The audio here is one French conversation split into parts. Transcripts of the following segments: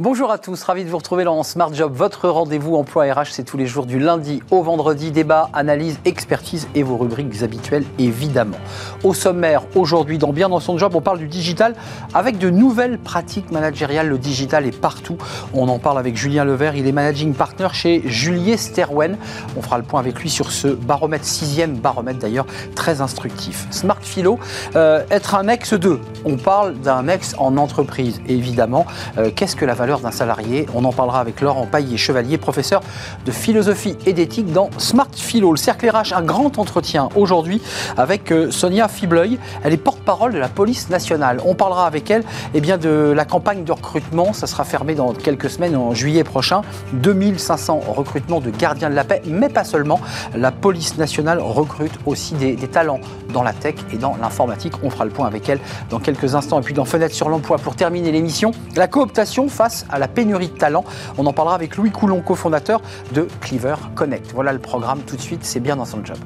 Bonjour à tous, ravi de vous retrouver dans Smart Job, votre rendez-vous emploi RH, c'est tous les jours du lundi au vendredi, débat, analyse, expertise et vos rubriques habituelles évidemment. Au sommaire, aujourd'hui dans Bien dans son job, on parle du digital avec de nouvelles pratiques managériales. Le digital est partout. On en parle avec Julien Levert, il est managing partner chez Julier Sterwen. On fera le point avec lui sur ce baromètre, sixième baromètre d'ailleurs, très instructif. Smart Philo, euh, être un ex 2. On parle d'un ex en entreprise, évidemment. Euh, qu'est-ce que la valeur d'un salarié. On en parlera avec Laurent Paillet-Chevalier, professeur de philosophie et d'éthique dans Smart Philo. Le cercle RH, un grand entretien aujourd'hui avec euh, Sonia Fibleuil. Elle est porte-parole de la police nationale. On parlera avec elle eh bien, de la campagne de recrutement. Ça sera fermé dans quelques semaines, en juillet prochain. 2500 recrutements de gardiens de la paix, mais pas seulement. La police nationale recrute aussi des, des talents dans la tech et dans l'informatique. On fera le point avec elle dans quelques instants. Et puis dans Fenêtre sur l'emploi, pour terminer l'émission, la cooptation face à la pénurie de talent. On en parlera avec Louis Coulon, cofondateur de Cleaver Connect. Voilà le programme tout de suite, c'est bien dans son job.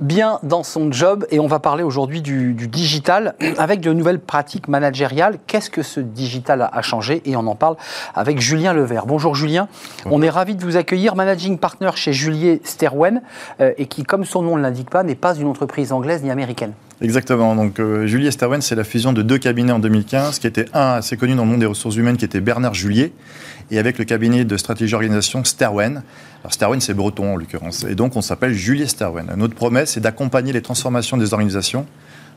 Bien dans son job et on va parler aujourd'hui du, digital avec de nouvelles pratiques managériales. Qu'est-ce que ce digital a, changé Et on en parle avec Julien Levert. Bonjour Julien, on est ravi de vous accueillir, managing partner chez Julier Sterwen euh, et qui, comme son nom ne l'indique pas, n'est pas une entreprise anglaise ni américaine. Exactement. Donc, euh, Julier Sterwen, c'est la fusion de deux cabinets en 2015, qui était un assez connu dans le monde des ressources humaines, qui était Bernard Julier, et avec le cabinet de stratégie organisation Sterwen. Alors, Sterwen, c'est breton en l'occurrence. Et donc, on s'appelle Julier Sterwen. Notre promesse, c'est d'accompagner les transformations des organisations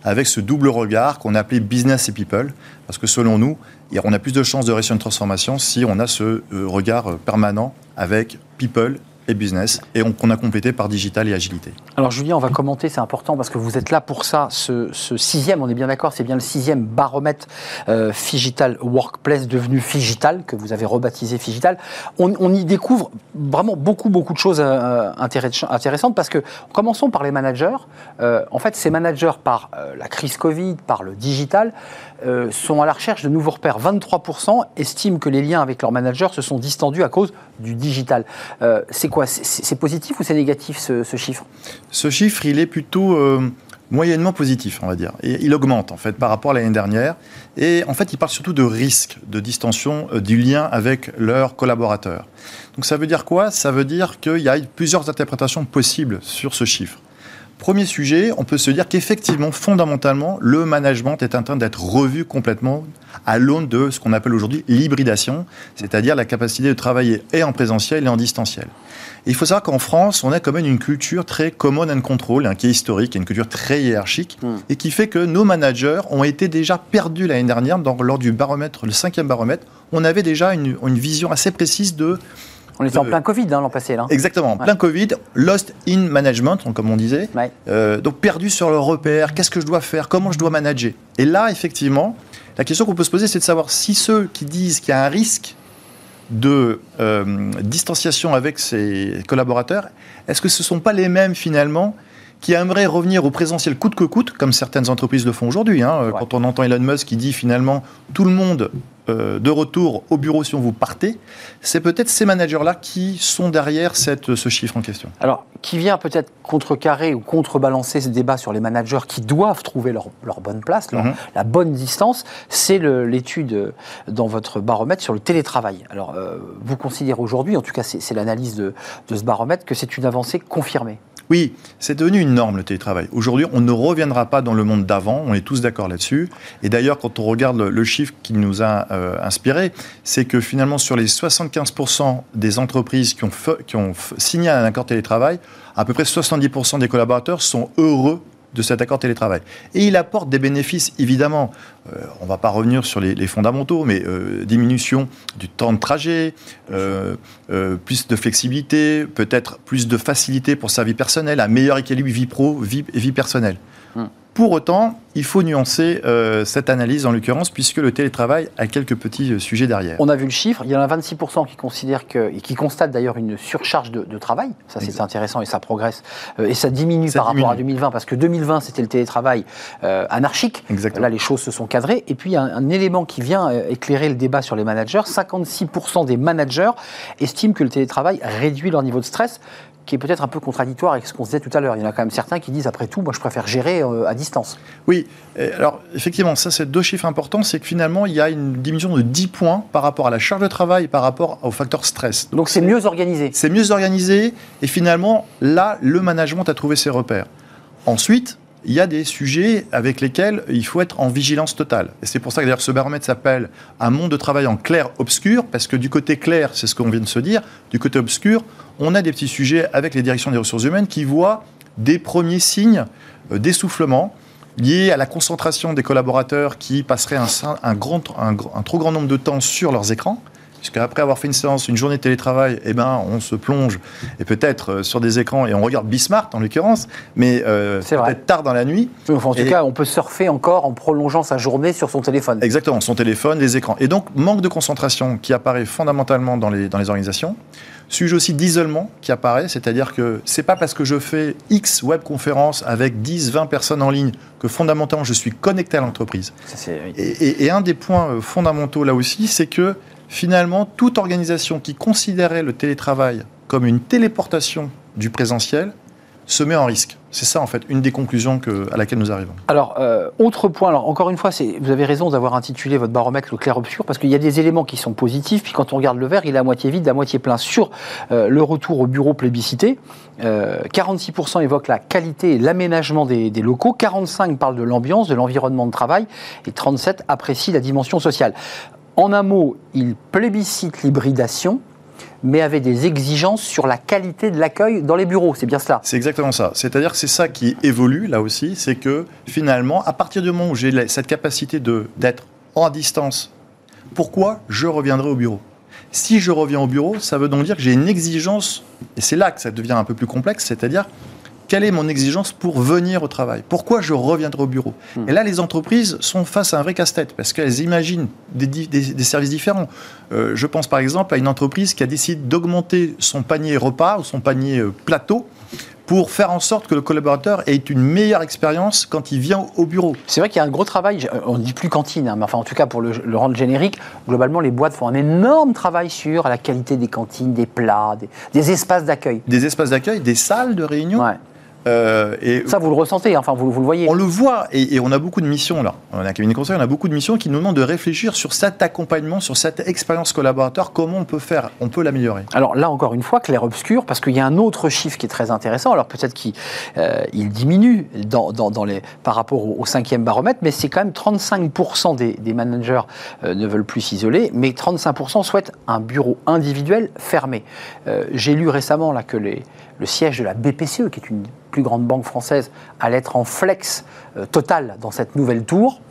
avec ce double regard qu'on a appelé business et people. Parce que selon nous, on a plus de chances de réussir une transformation si on a ce euh, regard euh, permanent avec people et business, et on, a complété par digital et agilité. Alors Julien, on va commenter, c'est important parce que vous êtes là pour ça, ce, sixième, on est bien d'accord, c'est bien le sixième baromètre euh, Figital Workplace devenu Figital, que vous avez rebaptisé Figital. On, y découvre vraiment beaucoup, beaucoup de choses euh, intéressantes parce que, commençons par les managers. Euh, en fait, ces managers, par euh, la crise Covid, par le digital, sont à la recherche de nouveaux repères. 23% estiment que les liens avec leurs managers se sont distendus à cause du digital. c'est quoi? C'est positif ou c'est négatif ce, chiffre? Ce chiffre, il est plutôt euh, moyennement positif, on va dire. Il augmente en fait par rapport à l'année dernière. Et en fait, il parle surtout de risque de distension euh, du lien avec leurs collaborateurs. Donc ça veut dire quoi? Ça veut dire qu'il y a plusieurs interprétations possibles sur ce chiffre. Premier sujet, on peut se dire qu'effectivement, fondamentalement, le management est en train d'être revu complètement à l'aune de ce qu'on appelle aujourd'hui l'hybridation, c'est-à-dire la capacité de travailler et en présentiel et en distanciel. il faut savoir qu'en France, on a quand même une culture très common and control, hein, qui est historique, une culture très hiérarchique, hmm. et qui fait que nos managers ont été déjà perdus l'année dernière lors du baromètre, le cinquième baromètre. On avait déjà une vision assez précise de on était en plein Covid hein, l'an passé. Là. Exactement, plein Covid, lost in management, comme on disait. Euh, donc perdu sur le repère, qu'est-ce que je dois faire, comment je dois manager? Et là, effectivement, la question qu'on peut se poser, c'est de savoir si ceux qui disent qu'il y a un risque de euh, distanciation avec ses collaborateurs, est-ce que ce ne sont pas les mêmes finalement qui aimeraient revenir au présentiel coûte que coûte, comme certaines entreprises le font aujourd'hui. Hein. Quand on entend Elon Musk qui dit finalement tout le monde euh, de retour au bureau si on vous partez, c'est peut-être ces managers-là qui sont derrière cette, ce chiffre en question. Alors, qui vient peut-être contrecarrer ou contrebalancer ce débat sur les managers qui doivent trouver leur, bonne place, mhm. la bonne distance, c'est l'étude euh, dans votre baromètre sur le télétravail. Alors, euh, vous considérez aujourd'hui, en tout cas c'est l'analyse de, de ce baromètre, que c'est une avancée confirmée oui, c'est devenu une norme le télétravail. Aujourd'hui, on ne reviendra pas dans le monde d'avant, on est tous d'accord là-dessus. Et d'ailleurs, quand on regarde le, chiffre qui nous a euh, inspiré, c'est que finalement, sur les 75% des entreprises qui ont, qui ont signé un accord télétravail, à peu près 70% des collaborateurs sont heureux de cet accord télétravail. Et il apporte des bénéfices, évidemment. Euh, on ne va pas revenir sur les, fondamentaux, mais euh, diminution du temps de trajet, euh, plus de flexibilité, peut-être plus de facilité pour sa vie personnelle, un meilleur équilibre vie pro, vie, vie personnelle. Pour autant, il faut nuancer euh, cette analyse en l'occurrence, puisque le télétravail a quelques petits euh, sujets derrière. On a vu le chiffre, il y en a 26% qui considèrent que, et qui constatent d'ailleurs une surcharge de, travail. Ça, c'est intéressant et ça progresse. Euh, et ça diminue par rapport à 2020, parce que 2020, c'était le télétravail anarchique. Exactement. Là, les choses se sont cadrées. Et puis, il y a un, un élément qui vient éclairer le débat sur les managers 56% des managers estiment que le télétravail réduit leur niveau de stress qui est peut-être un peu contradictoire avec ce qu'on disait tout à l'heure. Il y en a quand même certains qui disent, après tout, moi je préfère gérer euh, à distance. Oui, alors effectivement, ça c'est deux chiffres importants, c'est que finalement il y a une diminution de 10 points par rapport à la charge de travail, par rapport au facteur stress. Donc c'est mieux organisé. C'est mieux organisé, et finalement là, le management a trouvé ses repères. Ensuite, il y a des sujets avec lesquels il faut être en vigilance totale. Et c'est pour ça que d'ailleurs ce baromètre s'appelle un monde de travail en clair-obscur, parce que du côté clair, c'est ce qu'on vient de se dire, du côté obscur, on a des petits sujets avec les directions des ressources humaines qui voient des premiers signes euh, d'essoufflement liés à la concentration des collaborateurs qui passeraient un, un trop grand nombre de temps sur leurs écrans puisque après avoir fait une séance, une journée de télétravail, eh ben, on se plonge, et peut-être euh, sur des écrans, et on regarde Bismarck en l'occurrence, mais euh, peut-être tard dans la nuit. en tout cas, on peut surfer encore en prolongeant sa journée sur son téléphone. Exactement, son téléphone, les écrans. Et donc, manque de concentration qui apparaît fondamentalement dans les, dans les organisations. Sujet aussi d'isolement qui apparaît, c'est-à-dire que c'est pas parce que je fais X webconférences avec 10, 20 personnes en ligne que fondamentalement je suis connecté à l'entreprise. Et, et, un des points euh, fondamentaux là aussi, c'est que finalement, toute organisation qui considérait le télétravail comme une téléportation du présentiel se met en risque. C'est ça, en fait, une des conclusions à laquelle nous arrivons. Alors, euh, autre point, alors encore une fois, vous avez raison d'avoir intitulé votre baromètre le clair-obscur, parce qu'il y a des éléments qui sont positifs, puis quand on regarde le verre, il est à moitié vide, à moitié plein. Sur euh, le retour au bureau plébiscité, 46% euh, évoquent la qualité et l'aménagement des, des, locaux, 45% parlent de l'ambiance, de l'environnement de travail, et 37% apprécient la dimension sociale. En un mot, il plébiscite l'hybridation, mais avait des exigences sur la qualité de l'accueil dans les bureaux. C'est bien cela. C'est exactement ça. C'est-à-dire que c'est ça qui évolue là aussi, c'est que finalement, à partir du moment où j'ai cette capacité d'être en distance, pourquoi je reviendrai au bureau? Si je reviens au bureau, ça veut donc dire que j'ai une exigence, et c'est là que ça devient un peu plus complexe, c'est-à-dire quelle est mon exigence pour venir au travail? Pourquoi je reviendrai au bureau? Hmm. Et là, les entreprises sont face à un vrai casse-tête parce qu'elles imaginent des, services différents. Euh, je pense par exemple à une entreprise qui a décidé d'augmenter son panier repas ou son panier euh, plateau pour faire en sorte que le collaborateur ait une meilleure expérience quand il vient au bureau. C'est vrai qu'il y a un gros travail, on ne dit plus cantine, hein, mais enfin en tout cas pour le, rendre générique, globalement les boîtes font un énorme travail sur la qualité des cantines, des plats, des, espaces d'accueil. Des espaces d'accueil, des salles de réunion. Euh, et ça, vous le ressentez, enfin, vous, vous le voyez. On le voit, et, on a beaucoup de missions là. On a un cabinet conseil, on a beaucoup de missions qui nous demandent de réfléchir sur cet accompagnement, sur cette expérience collaborateur, comment on peut faire, on peut l'améliorer. Alors là, encore une fois, clair-obscur, parce qu'il y a un autre chiffre qui est très intéressant. Alors peut-être qu'il euh, diminue dans, dans, les, par rapport au, cinquième baromètre, mais c'est quand même 35% des, des, managers euh, ne veulent plus s'isoler, mais 35% souhaitent un bureau individuel fermé. J'ai lu récemment là que les, le siège de la BPCE, qui est une plus grande banque française, allait être en flex euh, total dans cette nouvelle tour.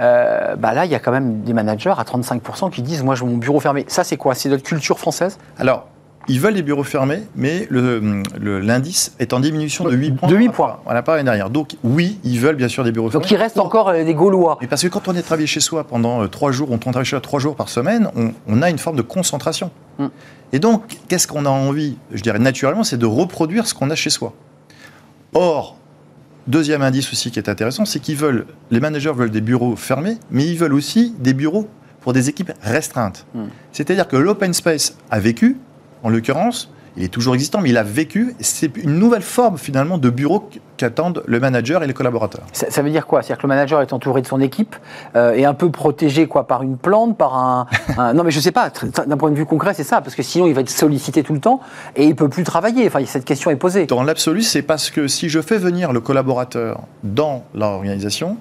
Euh, bah là, il y a quand même des managers à 35% qui disent Moi, je veux mon bureau fermé. Ça, c'est quoi? C'est notre culture française? Alors, ils veulent les bureaux fermés, mais l'indice est en diminution de 8 points. De 8 points. Voilà, pas l'année dernière. Donc, oui, ils veulent bien sûr des bureaux fermés. Donc, il reste encore euh, des Gaulois. Mais parce que quand on est travaillé chez soi pendant 3 jours, on travaille chez soi 3 jours par semaine, on, a une forme de concentration. Hmm. Et donc, qu'est-ce qu'on a envie, je dirais naturellement, c'est de reproduire ce qu'on a chez soi. Or, deuxième indice aussi qui est intéressant, c'est qu'ils veulent, les managers veulent des bureaux fermés, mais ils veulent aussi des bureaux pour des équipes restreintes. Hmm. C'est-à-dire que l'open space a vécu, en l'occurrence, il est toujours existant, mais il a vécu. C'est une nouvelle forme finalement de bureau qu'attendent le manager et les collaborateurs. Ça, veut dire quoi? C'est-à-dire que le manager est entouré de son équipe euh, et un peu protégé quoi par une plante, par un, non mais je sais pas. D'un point de vue concret, c'est ça, parce que sinon il va être sollicité tout le temps et il peut plus travailler. Enfin, cette question est posée. Dans l'absolu, c'est parce que si je fais venir le collaborateur dans l'organisation,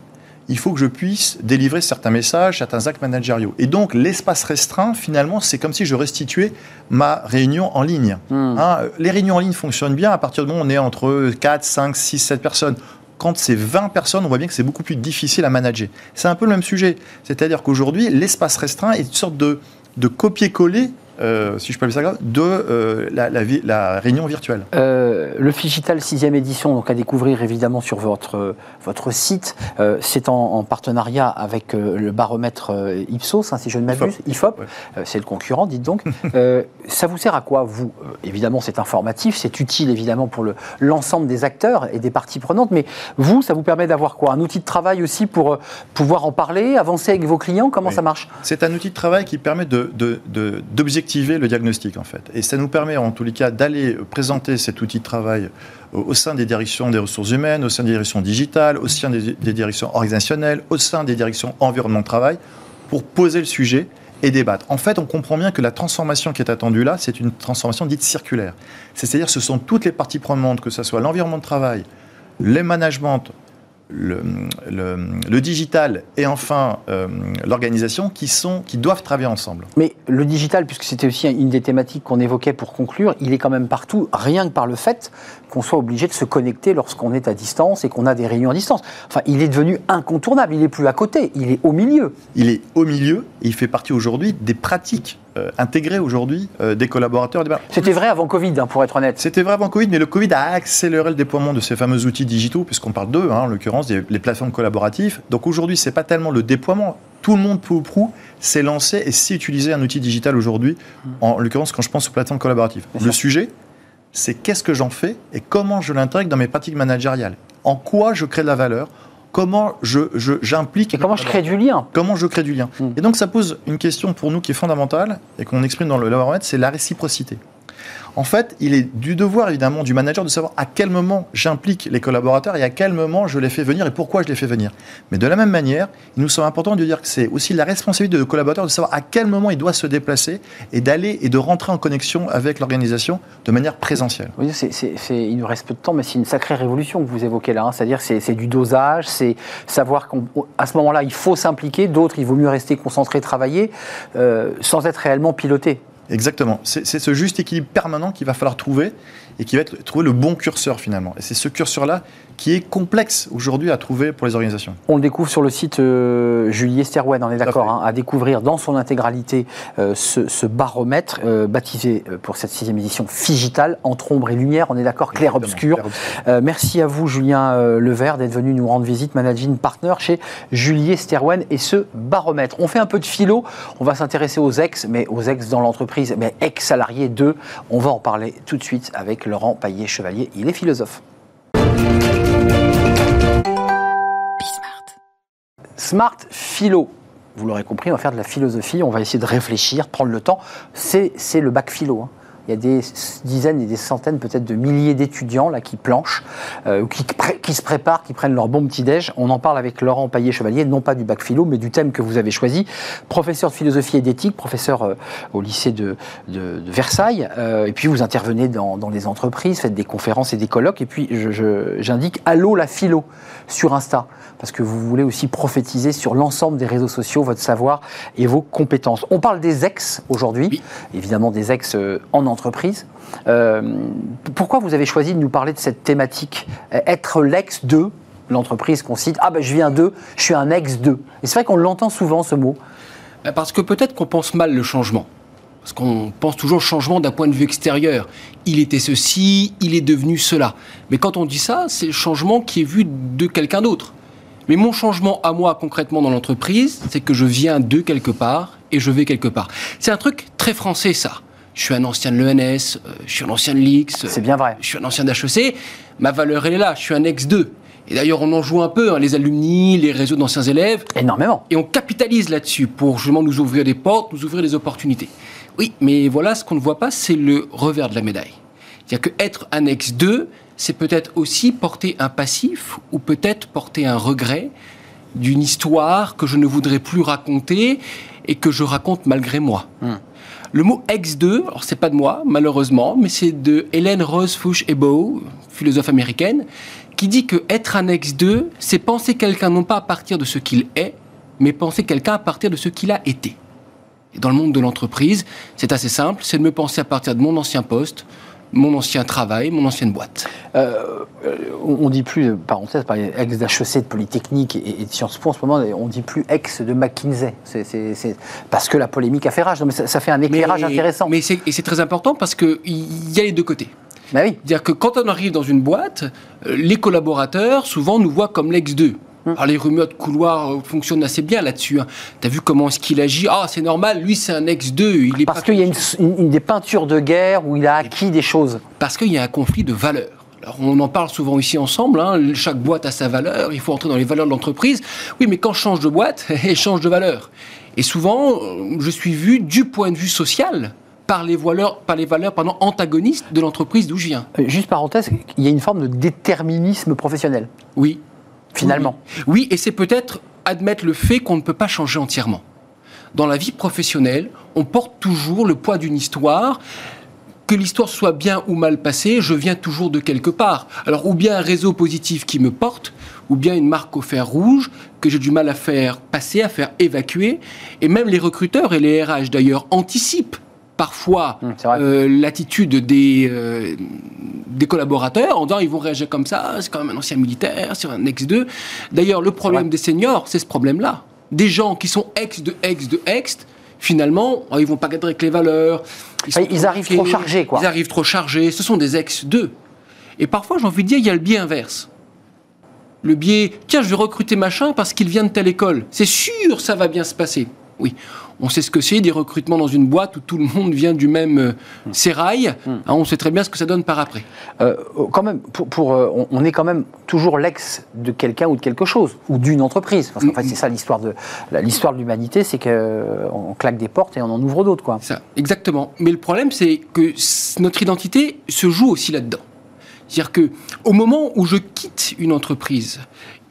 il faut que je puisse délivrer certains messages, certains actes managériaux. Et donc, l'espace restreint, finalement, c'est comme si je restituais ma réunion en ligne. Hmm. Hein, les réunions en ligne fonctionnent bien à partir du moment où on est entre 4, 5, 6, 7 personnes. Quand c'est 20 personnes, on voit bien que c'est beaucoup plus difficile à manager. C'est un peu le même sujet. C'est-à-dire qu'aujourd'hui, l'espace restreint est une sorte de, de copier-coller euh, si je peux appeler ça de euh, la, la, réunion virtuelle. Euh, le Figital 6e édition, donc à découvrir évidemment sur votre, votre site, c'est en, partenariat avec le baromètre Ipsos, hein, si je ne m'abuse, IFOP, c'est le concurrent, dites donc. ça vous sert à quoi, vous? Évidemment, c'est informatif, c'est utile évidemment pour l'ensemble des acteurs et des parties prenantes, mais vous, ça vous permet d'avoir quoi? Un outil de travail aussi pour pouvoir en parler, avancer avec vos clients? Comment ça marche? C'est un outil de travail qui permet d'objectiver le diagnostic en fait. Et ça nous permet en tous les cas d'aller présenter cet outil de travail au sein des directions des ressources humaines, au sein des directions digitales, au sein des, directions organisationnelles, au sein des directions environnement de travail, pour poser le sujet et débattre. En fait, on comprend bien que la transformation qui est attendue là, c'est une transformation dite circulaire. C'est-à-dire ce sont toutes les parties prenantes, que ce soit l'environnement de travail, les managements, le, digital et enfin euh, l'organisation qui, qui doivent travailler ensemble. Mais le digital, puisque c'était aussi une des thématiques qu'on évoquait pour conclure, il est quand même partout, rien que par le fait qu'on soit obligé de se connecter lorsqu'on est à distance et qu'on a des réunions à distance. Enfin, il est devenu incontournable, il n'est plus à côté, il est au milieu. Il est au milieu et il fait partie aujourd'hui des pratiques euh, intégrées aujourd'hui euh, des collaborateurs. C'était vrai avant Covid, hein, pour être honnête. C'était vrai avant Covid, mais le Covid a accéléré le déploiement de ces fameux outils digitaux, puisqu'on parle d'eux, hein, en l'occurrence, les plateformes collaboratives. Donc aujourd'hui, ce n'est pas tellement le déploiement. Tout le monde, peu ou prou, s'est lancé et sait utiliser un outil digital aujourd'hui, en l'occurrence quand je pense aux plateformes collaboratives. le sujet, c'est qu'est-ce que j'en fais et comment je l'intègre dans mes pratiques managériales. En quoi je crée de la valeur Comment je, j'implique. et comment je crée du lien Comment je crée du lien. Hmm. Et donc ça pose une question pour nous qui est fondamentale et qu'on exprime dans le laboratoire, c'est la réciprocité. En fait, il est du devoir évidemment du manager de savoir à quel moment j'implique les collaborateurs et à quel moment je les fais venir et pourquoi je les fais venir. Mais de la même manière, il nous semble important de dire que c'est aussi la responsabilité de collaborateur de savoir à quel moment il doit se déplacer et d'aller et de rentrer en connexion avec l'organisation de manière présentielle. Il nous reste peu de temps, mais c'est une sacrée révolution que vous évoquez là. Hein. C'est-à-dire c'est du dosage, c'est savoir qu'à ce moment-là, il faut s'impliquer, d'autres, il vaut mieux rester concentré, travailler, euh, sans être réellement piloté. Exactement. C'est ce juste équilibre permanent qu'il va falloir trouver et qui va être trouver le bon curseur finalement. Et c'est ce curseur-là qui est complexe aujourd'hui à trouver pour les organisations. On le découvre sur le site euh, Julie Esterwen, on est d'accord, hein, à découvrir dans son intégralité euh, ce, baromètre euh, baptisé euh, pour cette sixième édition Figital, entre ombre et lumière, on est d'accord, clair-obscur. merci à vous Julien Levert d'être venu nous rendre visite, managing partner chez Julie Esterwen et ce baromètre. On fait un peu de philo, on va s'intéresser aux ex, mais aux ex dans l'entreprise, mais ex-salariés 2, on va en parler tout de suite avec Laurent Paillet-Chevalier, il est philosophe. Smart Philo. Vous l'aurez compris, on va faire de la philosophie, on va essayer de réfléchir, prendre le temps. C'est le bac philo. Hein. Il y a des dizaines et des centaines, peut-être de milliers d'étudiants là qui planchent, euh, qui, qui, se préparent, qui prennent leur bon petit-déj. On en parle avec Laurent Paillet-Chevalier, non pas du bac philo, mais du thème que vous avez choisi. Professeur de philosophie et d'éthique, professeur euh, au lycée de, de, Versailles. Euh, et puis vous intervenez dans, dans, les entreprises, faites des conférences et des colloques. Et puis j'indique Allô la philo sur Insta parce que vous voulez aussi prophétiser sur l'ensemble des réseaux sociaux votre savoir et vos compétences. On parle des ex aujourd'hui, évidemment des ex en entreprise. Euh, pourquoi vous avez choisi de nous parler de cette thématique? Être l'ex de l'entreprise qu'on cite Ah ben je viens de, je suis un ex de. Et c'est vrai qu'on l'entend souvent ce mot. Parce que peut-être qu'on pense mal le changement. Parce qu'on pense toujours changement d'un point de vue extérieur. Il était ceci, il est devenu cela. Mais quand on dit ça, c'est le changement qui est vu de quelqu'un d'autre. Mais mon changement à moi concrètement dans l'entreprise, c'est que je viens de quelque part et je vais quelque part. C'est un truc très français ça. Je suis un ancien de l'ENS, euh, je suis un ancien de l'X. C'est bien vrai. Je suis un ancien d'HEC. Ma valeur, elle est là. Je suis un ex-2. Et d'ailleurs, on en joue un peu, hein, les alumni, les réseaux d'anciens élèves. Énormément. Et on capitalise là-dessus pour justement nous ouvrir des portes, nous ouvrir des opportunités. Oui, mais voilà, ce qu'on ne voit pas, c'est le revers de la médaille. C'est-à-dire que être un ex-2, c'est peut-être aussi porter un passif ou peut-être porter un regret d'une histoire que je ne voudrais plus raconter et que je raconte malgré moi. Hmm. Le mot ex-2, alors c'est pas de moi, malheureusement, mais c'est de Hélène Rose Fuchs Ebow, philosophe américaine, qui dit que être un ex-2, c'est penser quelqu'un non pas à partir de ce qu'il est, mais penser quelqu'un à partir de ce qu'il a été. Dans le monde de l'entreprise, c'est assez simple, c'est de me penser à partir de mon ancien poste, mon ancien travail, mon ancienne boîte. Euh, on dit plus, parenthèse, par ex d'HEC, de Polytechnique et, de Sciences Po en ce moment, on dit plus ex de McKinsey. C'est parce que la polémique a fait rage. mais ça, fait un éclairage intéressant. Mais et c'est très important parce qu'il y a les deux côtés. Bah oui. C'est-à-dire que quand on arrive dans une boîte, euh, les collaborateurs souvent nous voient comme l'ex 2. Alors les rumeurs de couloir euh, fonctionnent assez bien là-dessus. Hein. Tu as vu comment est-ce qu'il agit? Ah, c'est normal, lui c'est un ex-2. Il est Parce qu'il y a une, des peintures de guerre où il a acquis des choses. Parce qu'il y a un conflit de valeurs. Alors on en parle souvent ici ensemble, hein. chaque boîte a sa valeur, il faut entrer dans les valeurs de l'entreprise. Oui, mais quand je change de boîte, elle change de valeur. Et souvent, euh, je suis vu du point de vue social par les valeurs, par les valeurs antagonistes de l'entreprise d'où je viens. Euh, juste parenthèse, il y a une forme de déterminisme professionnel. Oui. Finalement. Oui, et c'est peut-être admettre le fait qu'on ne peut pas changer entièrement. Dans la vie professionnelle, on porte toujours le poids d'une histoire. Que l'histoire soit bien ou mal passée, je viens toujours de quelque part. Alors, ou bien un réseau positif qui me porte, ou bien une marque au fer rouge que j'ai du mal à faire passer, à faire évacuer. Et même les recruteurs et les RH d'ailleurs anticipent parfois mmh, euh, l'attitude des, euh, des collaborateurs en disant ils vont réagir comme ça, c'est quand même un ancien militaire, c'est un ex-2. D'ailleurs, le problème des seniors, c'est ce problème-là. Des gens qui sont ex de ex de ex, finalement, oh, ils vont pas cadrer avec les valeurs. Ils, arrivent trop chargés, quoi. Ils arrivent trop chargés. Ce sont des ex-2. Et parfois, j'ai envie de dire, il y a le biais inverse. Le biais, tiens, je vais recruter machin parce qu'il vient de telle école. C'est sûr, ça va bien se passer. Oui, on sait ce que c'est, des recrutements dans une boîte où tout le monde vient du même euh, sérail. Hmm. Hein, on sait très bien ce que ça donne par après. Euh, quand même, pour, euh, on est quand même toujours l'ex de quelqu'un ou de quelque chose, ou d'une entreprise. Parce qu'en fait, hmm. c'est ça l'histoire de l'histoire de l'humanité, c'est qu'on claque des portes et on en ouvre d'autres. Quoi. Ça, exactement. Mais le problème, c'est que notre identité se joue aussi là-dedans. C'est-à-dire que au moment où je quitte une entreprise,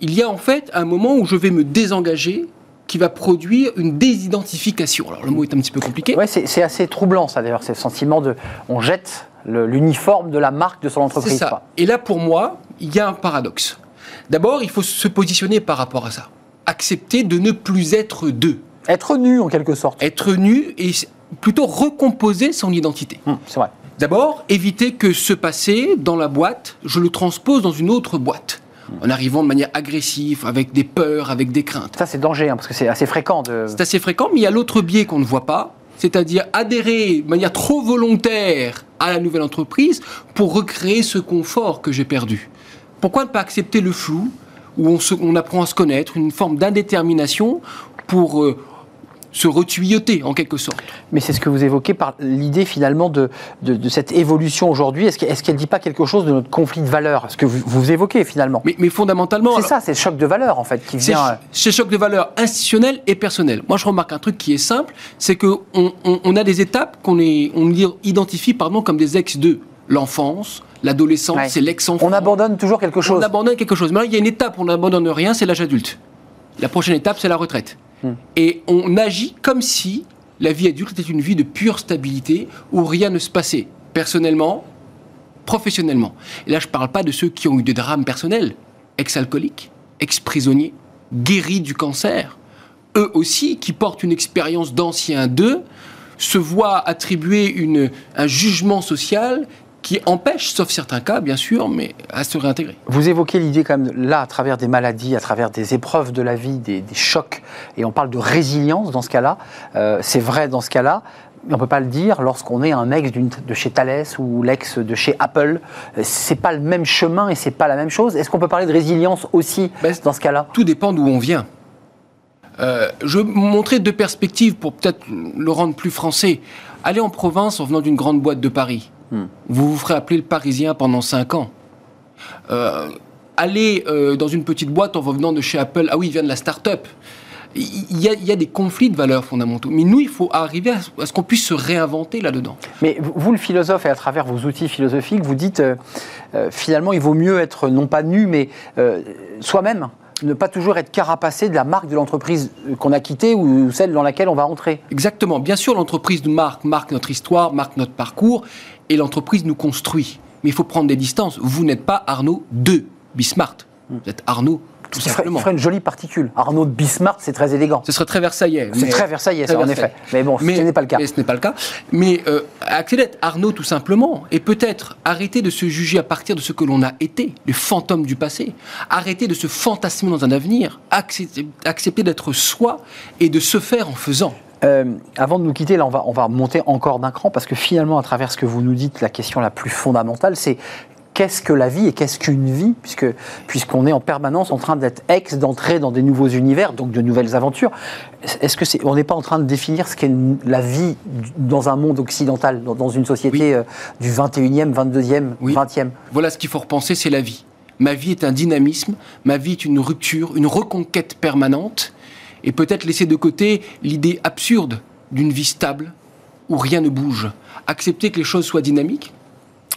il y a en fait un moment où je vais me désengager qui va produire une désidentification. Alors le mot est un petit peu compliqué. Ouais, c'est assez troublant ça d'ailleurs, c'est le sentiment de on jette l'uniforme de la marque de son entreprise. C'est ça. Et là pour moi, il y a un paradoxe. D'abord, il faut se positionner par rapport à ça. Accepter de ne plus être deux. Être nu en quelque sorte. Être nu et plutôt recomposer son identité. Hum, c'est vrai. D'abord, éviter que ce passé dans la boîte, je le transpose dans une autre boîte en arrivant de manière agressive, avec des peurs, avec des craintes. Ça, c'est danger, hein, parce que c'est assez fréquent. De... C'est assez fréquent, mais il y a l'autre biais qu'on ne voit pas, c'est-à-dire adhérer de manière trop volontaire à la nouvelle entreprise pour recréer ce confort que j'ai perdu. Pourquoi ne pas accepter le flou, où on, on apprend à se connaître, une forme d'indétermination pour... Euh, se retuyauter en quelque sorte. Mais c'est ce que vous évoquez par l'idée finalement de, de, cette évolution aujourd'hui. Est-ce qu'elle ne dit pas quelque chose de notre conflit de valeurs Ce que vous, vous évoquez finalement? Mais, mais fondamentalement. C'est ça, c'est le choc de valeurs en fait qui vient. C'est le choc de valeurs institutionnel et personnel. Moi je remarque un truc qui est simple c'est qu'on on, a des étapes qu'on on identifie pardon, comme des ex de l'enfance, l'adolescence, c'est l'ex-enfant. On abandonne toujours quelque chose. On abandonne quelque chose. Mais là, il y a une étape où on n'abandonne rien, c'est l'âge adulte. La prochaine étape, c'est la retraite. Hmm. Et on agit comme si la vie adulte était une vie de pure stabilité où rien ne se passait, personnellement, professionnellement. Et là, je ne parle pas de ceux qui ont eu des drames personnels, ex-alcooliques, ex-prisonniers, guéris du cancer. Eux aussi, qui portent une expérience d'anciens d'eux, se voient attribuer une, un jugement social qui empêche, sauf certains cas, bien sûr, mais à se réintégrer. Vous évoquez l'idée quand même, là, à travers des maladies, à travers des épreuves de la vie, des, chocs, et on parle de résilience dans ce cas-là. Euh, c'est vrai dans ce cas-là, mais on ne peut pas le dire lorsqu'on est un ex de chez Thales ou l'ex de chez Apple. C'est pas le même chemin et c'est pas la même chose. Est-ce qu'on peut parler de résilience aussi ben, dans ce cas-là? Tout dépend d'où on vient. Euh, je vais montrer deux perspectives pour peut-être le rendre plus français. Aller en province en venant d'une grande boîte de Paris, Vous vous ferez appeler le Parisien pendant 5 ans. Euh, aller euh, dans une petite boîte en revenant de chez Apple, ah oui, il vient de la start-up. Il y, a, des conflits de valeurs fondamentaux. Mais nous, il faut arriver à, ce qu'on puisse se réinventer là-dedans. Mais vous, le philosophe, et à travers vos outils philosophiques, vous dites euh, finalement, il vaut mieux être non pas nu, mais soi-même ne pas toujours être carapacé de la marque de l'entreprise qu'on a quittée ou celle dans laquelle on va entrer. Exactement. Bien sûr, l'entreprise nous marque, marque notre histoire, marque notre parcours, et l'entreprise nous construit. Mais il faut prendre des distances. Vous n'êtes pas Arnaud de Bismart. Vous êtes Arnaud tout Ce simplement. ferait une jolie particule. Arnaud de Bismarck, c'est très élégant. Ce serait très versaillais. C'est mais- très versaillais, ça, en effet. Mais bon, ce n'est pas le cas. Mais ce n'est pas le cas. Mais euh, d'être Arnaud tout simplement, et peut-être arrêter de se juger à partir de ce que l'on a été, le fantôme du passé. Arrêter de se fantasmer dans un avenir. Accepter, accepter d'être soi et de se faire en faisant. Euh, avant de nous quitter, là, on va, on va monter encore d'un cran parce que finalement, à travers ce que vous nous dites, la question la plus fondamentale, c'est qu'est-ce que la vie et qu'est-ce qu'une vie, puisque puisqu'on est en permanence en train d'être ex, d'entrer dans des nouveaux univers, donc de nouvelles aventures. Est-ce que c'est, on n'est pas en train de définir ce qu'est la vie dans un monde occidental, dans, dans une société Oui. euh, du 21e, 22e, Oui. 20e Voilà ce qu'il faut repenser, c'est la vie. Ma vie est un dynamisme, ma vie est une rupture, une reconquête permanente, et peut-être laisser de côté l'idée absurde d'une vie stable où rien ne bouge. Accepter que les choses soient dynamiques,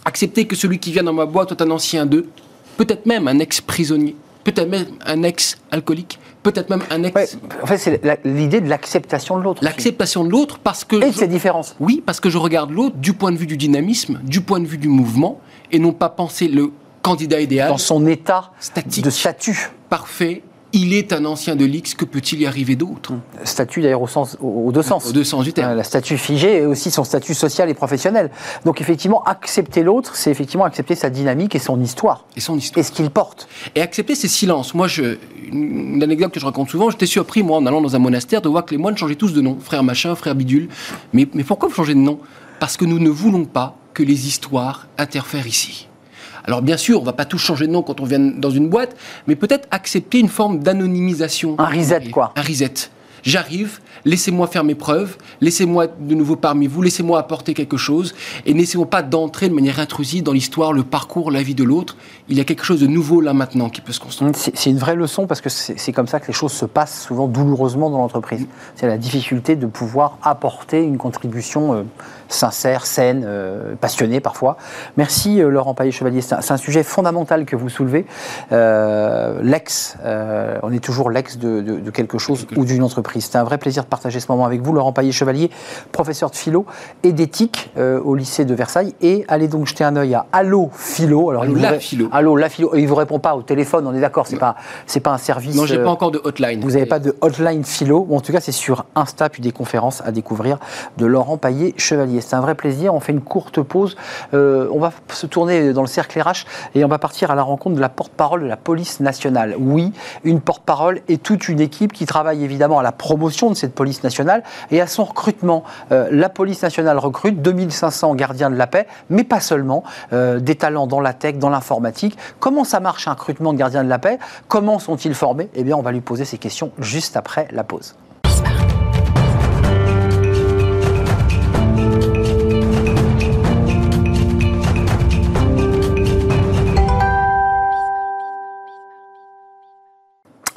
accepter que celui qui vient dans ma boîte soit un ancien d'eux, peut-être même un ex-prisonnier, peut-être même un ex-alcoolique, peut-être même un ex... Ouais, En fait, c'est la- l'idée de l'acceptation de l'autre. L'acceptation de l'autre parce que... Et de je- ses différences. Oui, parce que je regarde l'autre du point de vue du dynamisme, du point de vue du mouvement, et non pas penser le candidat idéal Dans son état statique, de statut. parfait. Il est un ancien de l'X, que peut-il y arriver d'autre? Statut d'ailleurs au sens, aux deux sens. Aux deux sens du terme. La statut figé et aussi son statut social et professionnel. Donc effectivement, accepter l'autre, c'est effectivement accepter sa dynamique et son histoire. Et son histoire. Et ce qu'il porte. Et accepter ces silences. Moi, je, une anecdote que je raconte souvent, j'étais surpris, moi, en allant dans un monastère, de voir que les moines changeaient tous de nom. Frère machin, frère bidule. Mais, mais pourquoi vous changez de nom? Parce que nous ne voulons pas que les histoires interfèrent ici. Alors bien sûr, on va pas tous changer de nom quand on vient dans une boîte, mais peut-être accepter une forme d'anonymisation. Un reset, quoi. Un reset. J'arrive, laissez-moi faire mes preuves, laissez-moi de nouveau parmi vous, laissez-moi apporter quelque chose, et n'essayons pas d'entrer de manière intrusive dans l'histoire, le parcours, la vie de l'autre. Il y a quelque chose de nouveau là maintenant qui peut se construire. C'est une vraie leçon parce que c'est c'est comme ça que les choses se passent souvent douloureusement dans l'entreprise. C'est la difficulté de pouvoir apporter une contribution euh, sincère, saine, euh, passionnée parfois. Merci euh, Laurent Paillet-Chevalier. C'est un, c'est un sujet fondamental que vous soulevez. Euh, l'ex, on est toujours l'ex de, de- de quelque chose ou d'une entreprise. C'était un vrai plaisir de partager ce moment avec vous, Laurent Paillet-Chevalier, professeur de philo et d'éthique au lycée de Versailles. Et allez donc jeter un œil à Allo Philo. Alors, vous la ré- philo. La il vous répond pas au téléphone, on est d'accord, c'est pas, c'est pas un service. Non, j'ai pas encore de hotline. vous n'avez pas de hotline philo, en tout cas c'est sur Insta, puis des conférences à découvrir de Laurent Paillet-Chevalier. C'est un vrai plaisir, on fait une courte pause, Euh, on va se tourner dans le cercle RH et on va partir à la rencontre de la porte-parole de la police nationale. Oui, une porte-parole et toute une équipe qui travaille évidemment à la promotion de cette police nationale et à son recrutement. Euh, la police nationale recrute 2500 gardiens de la paix, mais pas seulement, euh, des talents dans la tech, dans l'informatique. Comment ça marche un recrutement de gardiens de la paix? Comment sont-ils formés? Eh bien, on va lui poser ces questions juste après la pause.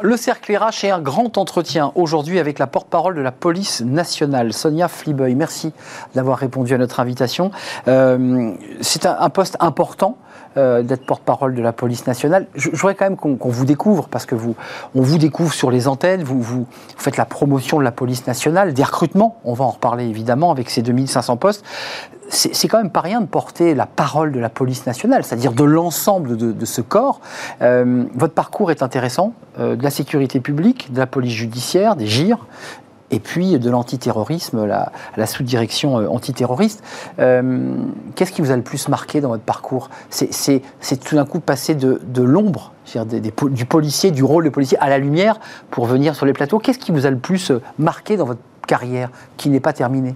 Le cercle RH est un grand entretien aujourd'hui avec la porte-parole de la police nationale, Sonia Flibeuil. Merci d'avoir répondu à notre invitation. Euh, c'est un poste important euh, d'être porte-parole de la police nationale. Je, voudrais quand même qu'on vous découvre, parce que vous, on vous découvre sur les antennes, vous, faites la promotion de la police nationale, des recrutements, on va en reparler évidemment avec ces 2500 postes. C'est quand même pas rien de porter la parole de la police nationale, c'est-à-dire de l'ensemble de, de ce corps. Euh, votre parcours est intéressant, euh, de la sécurité publique, de la police judiciaire, des GIR, et puis de l'antiterrorisme, la, sous-direction euh, antiterroriste. Euh, Qu'est-ce qui vous a le plus marqué dans votre parcours? C'est tout d'un coup passer de, de l'ombre, du policier, du rôle de policier à la lumière pour venir sur les plateaux. Qu'est-ce qui vous a le plus euh, marqué dans votre carrière qui n'est pas terminée?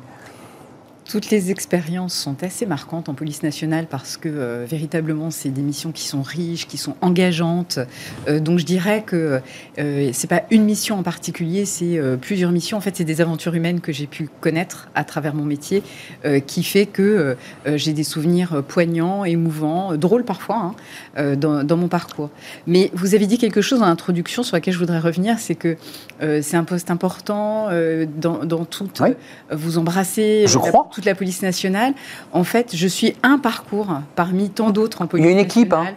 Toutes les expériences sont assez marquantes en police nationale parce que euh, véritablement c'est des missions qui sont riches, qui sont engageantes. Euh, donc je dirais que euh, c'est pas une mission en particulier, c'est euh, plusieurs missions. En fait, c'est des aventures humaines que j'ai pu connaître à travers mon métier, euh, qui fait que euh, j'ai des souvenirs poignants, émouvants, drôles parfois hein, dans, dans mon parcours. Mais vous avez dit quelque chose en introduction sur laquelle je voudrais revenir, c'est que euh, c'est un poste important euh, dans, dans toute. Oui. vous embrassez Je crois. Toute la police nationale. En fait, je suis un parcours parmi tant d'autres en Il police y a une équipe, hein. nationale.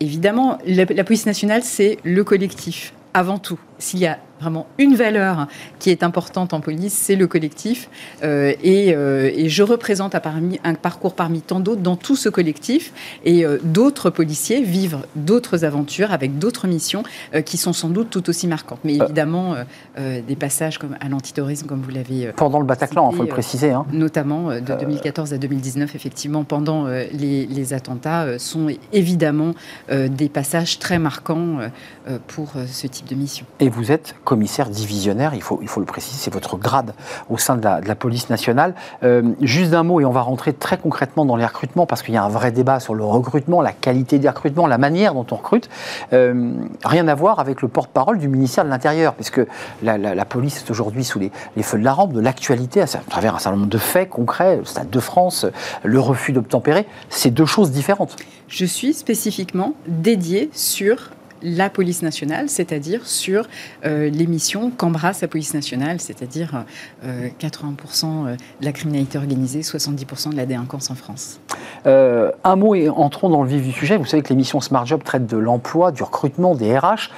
Évidemment, la, la police nationale, c'est le collectif, avant tout. S'il y a vraiment une valeur qui est importante en police, c'est le collectif. Euh, et, euh, et, je représente un, parmi, un parcours parmi tant d'autres dans tout ce collectif. Et euh, d'autres policiers vivent d'autres aventures avec d'autres missions qui sont sans doute tout aussi marquantes. Mais évidemment, des passages comme à l'antiterrorisme, comme vous l'avez. pendant le Bataclan, il faut le préciser. Hein. Notamment de 2014 à 2019, effectivement, pendant les, les, attentats, sont évidemment des passages très marquants pour ce type de mission. Et vous êtes commissaire divisionnaire, il faut, il faut le préciser, c'est votre grade au sein de la, police nationale. Euh, juste un mot, et on va rentrer très concrètement dans les recrutements, parce qu'il y a un vrai débat sur le recrutement, la qualité des recrutements, la manière dont on recrute. Euh, rien à voir avec le porte-parole du ministère de l'Intérieur, puisque la, la, police est aujourd'hui sous les, les, feux de la rampe de l'actualité, à travers un certain nombre de faits concrets, le Stade de France, le refus d'obtempérer. C'est deux choses différentes. Je suis spécifiquement dédiée sur la police nationale, c'est-à-dire sur euh, les missions qu'embrasse la police nationale, c'est-à-dire 80% euh, euh, de la criminalité organisée, 70% de la délinquance en France. un mot et entrons dans le vif du sujet. Vous savez que l'émission Smart Job traite de l'emploi, du recrutement, des RH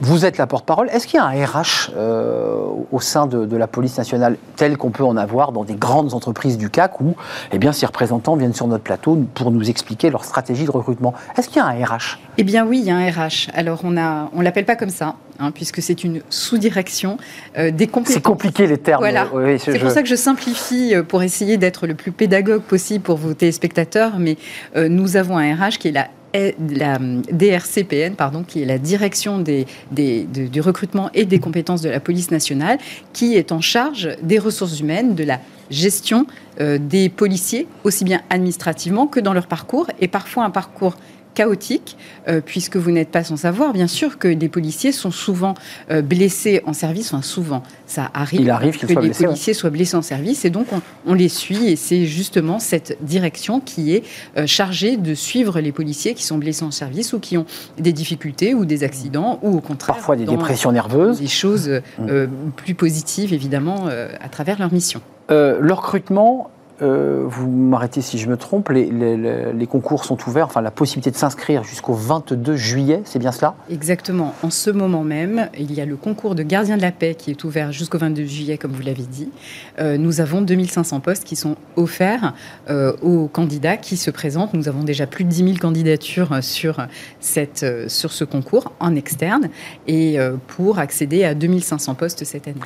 vous êtes la porte-parole. Est-ce qu'il y a un RH euh, au sein de, la police nationale tel qu'on peut en avoir dans des grandes entreprises du CAC où eh bien, ces représentants viennent sur notre plateau pour nous expliquer leur stratégie de recrutement? Est-ce qu'il y a un RH Eh bien oui, il y a un RH. Alors on ne on l'appelle pas comme ça. Hein, puisque c'est une sous-direction euh, des compétences. C'est compliqué les termes. Voilà. c'est pour ça que je simplifie euh, pour essayer d'être le plus pédagogue possible pour vos téléspectateurs. Mais nous avons un RH qui est la la DRCPN, pardon, qui est la direction du recrutement et des compétences de la police nationale, qui est en charge des ressources humaines, de la gestion euh, des policiers, aussi bien administrativement que dans leur parcours, et parfois un parcours chaotique, euh, puisque vous n'êtes pas sans savoir, bien sûr, que les policiers sont souvent euh, blessés en service. Enfin, souvent, ça arrive, Il arrive que les policiers soient blessés en service, et donc on, les suit. Et c'est justement cette direction qui est euh, chargée de suivre les policiers qui sont blessés en service ou qui ont des difficultés ou des accidents, ou au contraire. Parfois des dépressions nerveuses. Des choses mmh. plus positives, évidemment, à travers leur mission. le recrutement, euh, vous m'arrêtez si je me trompe, les, concours sont ouverts, enfin la possibilité de s'inscrire jusqu'au 22 juillet, c'est bien cela? Exactement. En ce moment même, il y a le concours de gardien de la paix qui est ouvert jusqu'au 22 juillet, comme vous l'avez dit. Euh, nous avons 2500 postes qui sont offerts euh, aux candidats qui se présentent. Nous avons déjà plus de 10 000 candidatures sur, cette, sur ce concours en externe et pour accéder à 2500 postes cette année.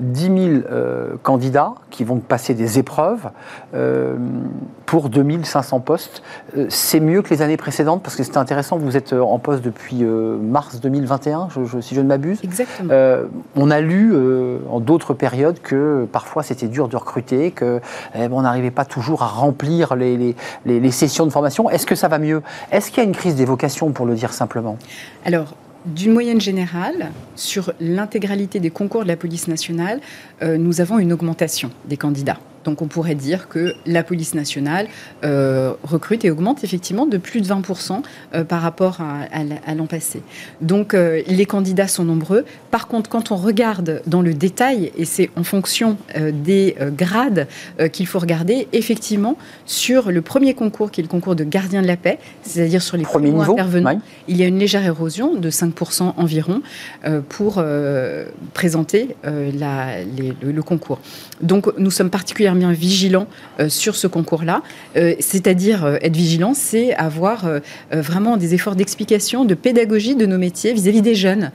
10 000 candidats qui vont passer des épreuves. Euh, pour 2500 postes. Euh, c'est mieux que les années précédentes parce que c'est intéressant, vous êtes euh, en poste depuis mars 2021, si je ne m'abuse. Exactement. on a lu en d'autres périodes que parfois c'était dur de recruter, qu'on eh, n'arrivait pas toujours à remplir les, les sessions de formation. Est-ce que ça va mieux? Est-ce qu'il y a une crise des vocations, pour le dire simplement? Alors, d'une moyenne générale, sur l'intégralité des concours de la police nationale, nous avons une augmentation des candidats. Donc on pourrait dire que la police nationale euh, recrute et augmente effectivement de plus de 20% euh, par rapport à, l'an passé. Donc euh, les candidats sont nombreux. Par contre, quand on regarde dans le détail, et c'est en fonction des grades qu'il faut regarder, effectivement, sur le premier concours qui est le concours de gardien de la paix, c'est-à-dire sur les premiers intervenants, il y a une légère érosion de 5% environ pour présenter le concours. Donc nous sommes particulièrement bien vigilant euh, sur ce concours-là. Euh, c'est-à-dire euh, être vigilant, c'est avoir vraiment des efforts d'explication, de pédagogie de nos métiers vis-à-vis des jeunes,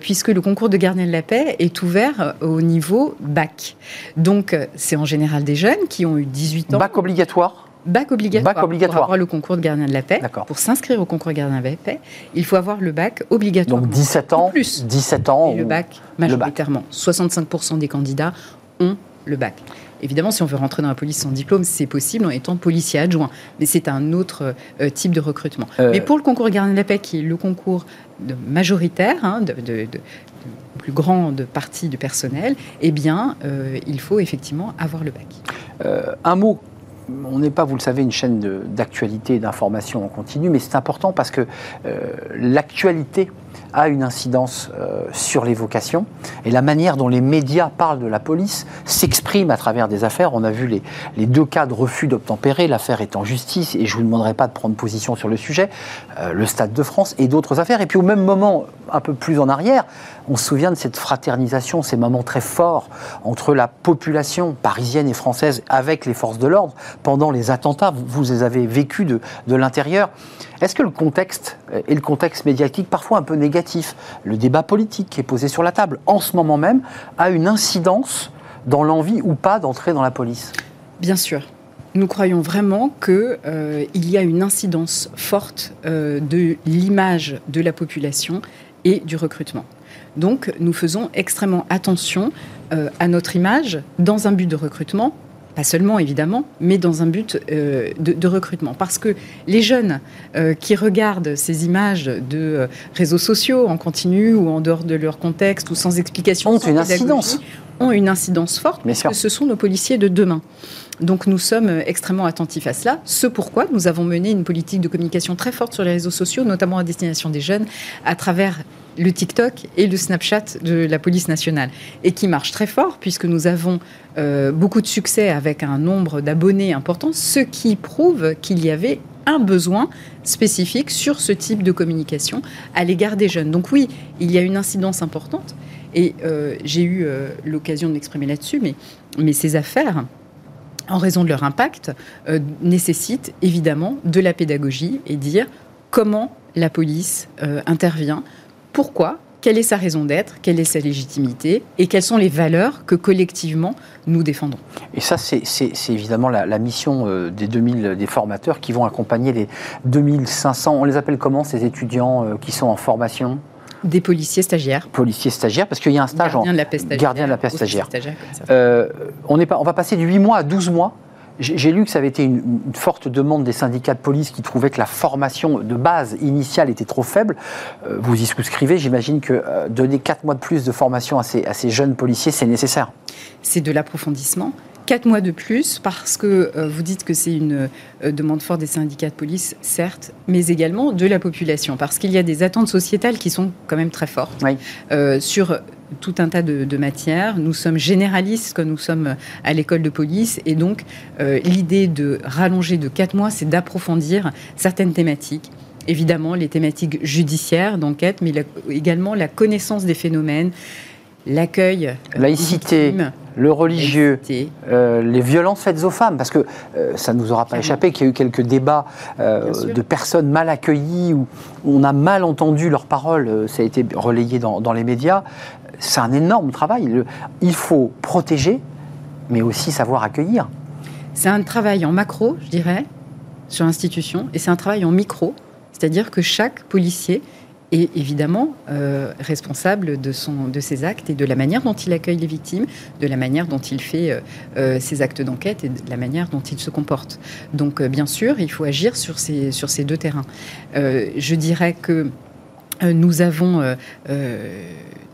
puisque le concours de gardien de la paix est ouvert au niveau bac. Donc c'est en général des jeunes qui ont eu 18 ans. Bac obligatoire Bac obligatoire, bac obligatoire. pour avoir le concours de gardien de la paix. Pour s'inscrire au concours de gardien de la paix, il faut avoir le bac obligatoire. Donc 17 ans. Plus. 17 ans. Et le bac, majoritairement. 65% des candidats ont le bac. Évidemment, si on veut rentrer dans la police sans diplôme, c'est possible en étant policier adjoint, mais c'est un autre euh, type de recrutement. Euh. Mais pour le concours gardien de la paix, qui est le concours de majoritaire, hein, de, plus grande partie du personnel, eh bien, euh, il faut effectivement avoir le bac. un mot on n'est pas, vous le savez, une chaîne d'actualité et d'information en continu, mais c'est important parce que l'actualité a une incidence euh, sur les vocations et la manière dont les médias parlent de la police s'exprime à travers des affaires. On a vu les, deux cas de refus d'obtempérer, l'affaire est en justice et je ne vous demanderai pas de prendre position sur le sujet, euh, le Stade de France et d'autres affaires. Et puis au même moment, un peu plus en arrière, on se souvient de cette fraternisation, ces moments très forts entre la population parisienne et française avec les forces de l'ordre pendant les attentats. Vous, les avez vécus de l'intérieur. Est-ce que le contexte et euh, le contexte médiatique, parfois un peu négatif, le débat politique qui est posé sur la table en ce moment même, a une incidence dans l'envie ou pas d'entrer dans la police? Bien sûr. Nous croyons vraiment qu'il euh, y a une incidence forte euh, de l'image de la population et du recrutement. Donc nous faisons extrêmement attention à notre image dans un but de recrutement, pas seulement évidemment, mais dans un but euh, de, de, recrutement. Parce que les jeunes euh, qui regardent ces images de euh, réseaux sociaux en continu ou en dehors de leur contexte ou sans explication, ont sans une incidence, ont une incidence forte, Bien parce sûr. que ce sont nos policiers de demain. Donc nous sommes extrêmement attentifs à cela. Ce pourquoi nous avons mené une politique de communication très forte sur les réseaux sociaux, notamment à destination des jeunes, à travers le TikTok et le Snapchat de la police nationale, et qui marche très fort puisque nous avons euh, beaucoup de succès avec un nombre d'abonnés important, ce qui prouve qu'il y avait un besoin spécifique sur ce type de communication à l'égard des jeunes. Donc oui, il y a une incidence importante, et euh, j'ai eu euh, l'occasion de m'exprimer là-dessus, mais, ces affaires en raison de leur impact, nécessitent évidemment de la pédagogie et dire comment la police intervient, pourquoi, quelle est sa raison d'être, quelle est sa légitimité et quelles sont les valeurs que collectivement nous défendons. Et ça, c'est évidemment la, la mission euh, des 2000 des formateurs qui vont accompagner les 2500, on les appelle comment ces étudiants euh, qui sont en formation? Des policiers stagiaires. Policiers stagiaires, parce qu'il y a un stage Gardien en de la paix stagiaire. gardien de la paix stagiaire. Euh, on, est pas, on va passer de 8 mois à 12 mois. J'ai lu que ça avait été une, forte demande des syndicats de police qui trouvaient que la formation de base initiale était trop faible. Euh, vous y souscrivez, j'imagine que euh, donner 4 mois de plus de formation à ces jeunes policiers, c'est nécessaire. c'est de l'approfondissement. Quatre mois de plus, parce que euh, vous dites que c'est une euh, demande forte des syndicats de police, certes, mais également de la population, parce qu'il y a des attentes sociétales qui sont quand même très fortes Oui. euh, sur tout un tas de, de matières. Nous sommes généralistes quand nous sommes à l'école de police, et donc l'idée de rallonger de quatre mois, c'est d'approfondir certaines thématiques. Évidemment, les thématiques judiciaires d'enquête, mais la- également la connaissance des phénomènes, l'accueil, Laïcité, victimes, le religieux, Euh, les violences faites aux femmes, parce que euh, ça ne nous aura pas échappé qu'il y a eu quelques débats euh, de personnes mal accueillies où on a mal entendu leurs paroles, ça a été relayé dans, dans les médias. C'est un énorme travail. Il faut protéger, mais aussi savoir accueillir. C'est un travail en macro, je dirais, sur l'institution, et c'est un travail en micro, c'est-à-dire que chaque policier est évidemment euh, responsable de, son, de ses actes et de la manière dont il accueille les victimes, de la manière dont il fait euh, euh, ses actes d'enquête et de la manière dont il se comporte. Donc, bien sûr, il faut agir sur ces, sur ces deux terrains. Je dirais que nous avons,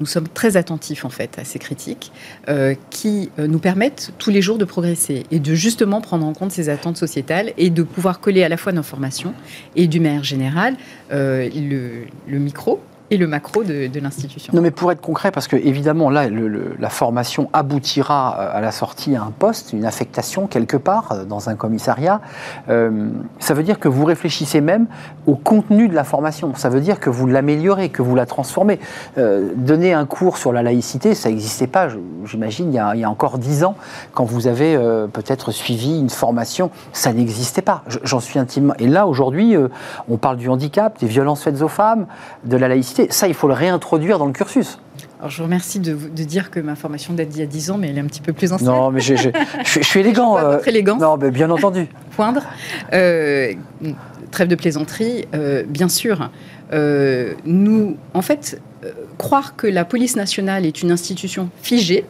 nous sommes très attentifs en fait à ces critiques euh, qui euh, nous permettent tous les jours de progresser et de justement prendre en compte ces attentes sociétales et de pouvoir coller à la fois nos formations et d'une manière générale euh, le, le micro et le macro de, l'institution. Non, mais pour être concret, parce que évidemment, là, la formation aboutira euh, à la sortie à un poste, une affectation quelque part euh, dans un commissariat. Euh, ça veut dire que vous réfléchissez même au contenu de la formation. Ça veut dire que vous l'améliorez, que vous la transformez. Donner un cours sur la laïcité, ça n'existait pas, j'imagine, il, y a- encore dix ans, quand vous avez peut-être suivi une formation, ça n'existait pas. Je- J'en suis intimement. Et là, aujourd'hui, on parle du handicap, des violences faites aux femmes, de la laïcité. Ça, il faut le réintroduire dans le cursus. Alors je vous remercie de, dire que ma formation date d'il y a 10 ans, mais elle est un petit peu plus ancienne. Non, mais je, suis- je suis élégant. Vois euh, votre élégance. Non, mais bien entendu. poindre. Euh, trêve de plaisanterie, euh, bien sûr. Euh, nous, en fait, croire que la police nationale est une institution figée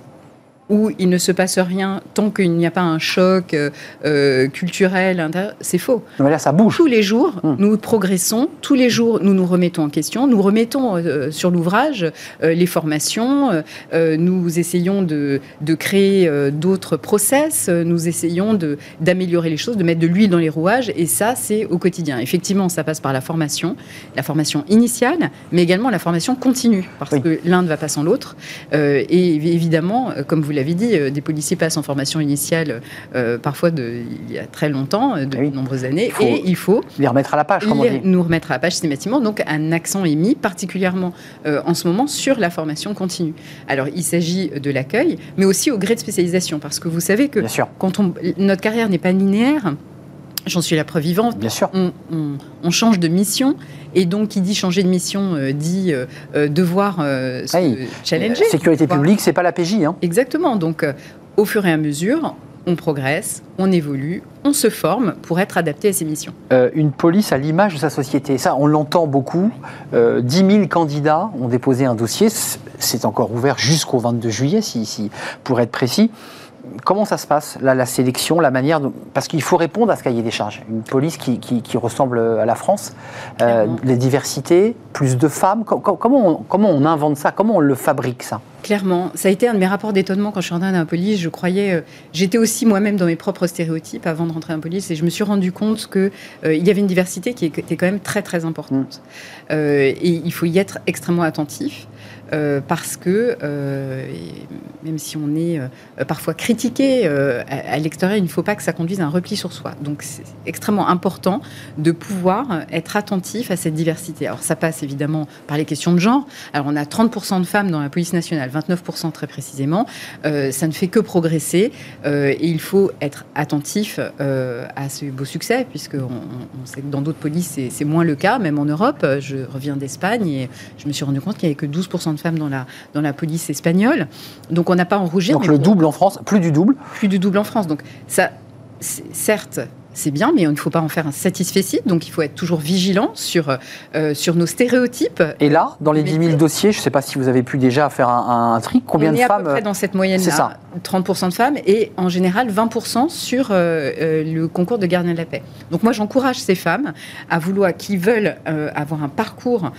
où il ne se passe rien tant qu'il n'y a pas un choc euh, euh, culturel, c'est faux. Mais là, ça bouge. Tous les jours, hum. nous progressons, tous les jours, nous nous remettons en question, nous remettons euh, sur l'ouvrage les formations, nous essayons de, de créer d'autres process, nous essayons d'améliorer les choses, de mettre de l'huile dans les rouages, et ça, c'est au quotidien. Effectivement, ça passe par la formation, la formation initiale, mais également la formation continue, parce que l'un ne va pas sans l'autre. et évidemment, comme vous l'avez dit, euh, des policiers passent en formation initiale euh, parfois de, il y a très longtemps, euh, de nombreuses années, et il faut les remettre à la page, comme on dit. nous remettre à la page systématiquement. Donc un accent est mis particulièrement en ce moment sur la formation continue. Alors il s'agit de l'accueil, mais aussi au gré de spécialisation, parce que vous savez que quand on, notre carrière n'est pas linéaire, J'en suis la preuve vivante. Bien sûr. On, change de mission. Et donc, qui dit changer de mission euh, dit euh, euh, devoir se challenger. Sécurité publique, c'est pas la PJ. Hein. Exactement. Donc, au fur et à mesure, on progresse, on évolue, on se forme pour être adapté à ces missions. une police à l'image de sa société, ça on l'entend beaucoup. 10 000 candidats ont déposé un dossier, c'est encore ouvert jusqu'au 22 juillet, si, pour être précis comment ça se passe, la sélection, la manière Parce qu'il faut répondre à ce cahier des charges. Une police qui, ressemble à la France, euh, les diversités, plus de femmes. comment, on, comment on invente ça Comment on le fabrique, ça? Clairement, ça a été un de mes rapports d'étonnement quand je suis rentrée dans la police. Je croyais, euh, j'étais aussi moi-même dans mes propres stéréotypes avant de rentrer en police, et je me suis rendu compte que euh, il y avait une diversité qui était quand même très très importante. Mm. et il faut y être extrêmement attentif. Euh, parce que euh, même si on est euh, parfois critiqué à, l'extérieur, il ne faut pas que ça conduise à un repli sur soi. Donc c'est extrêmement important de pouvoir être attentif à cette diversité. Alors ça passe évidemment par les questions de genre. Alors on a 30% de femmes dans la police nationale, 29% très précisément. ça ne fait que progresser et il faut être attentif à ce beau succès, puisque on, sait que dans d'autres polices c'est moins le cas, même en Europe. Je reviens d'Espagne et je me suis rendu compte qu'il n'y avait que 12% de femmes dans la, dans la police espagnole. Donc on n'a pas en rougir. Donc le double en France, plus du double Plus du double en France. Donc ça, certes, c'est bien, mais il ne faut pas en faire un satisfait Donc il faut être toujours vigilant sur, euh, sur nos stéréotypes. Et là, dans les 10 000 dossiers, je ne sais pas si vous avez pu déjà faire un, un, tri, combien de femmes à peu près dans cette moyenne-là, 30% de femmes et en général 20% sur euh, euh, le concours de gardien de la paix. Donc moi j'encourage ces femmes à vouloir, qui veulent avoir un parcours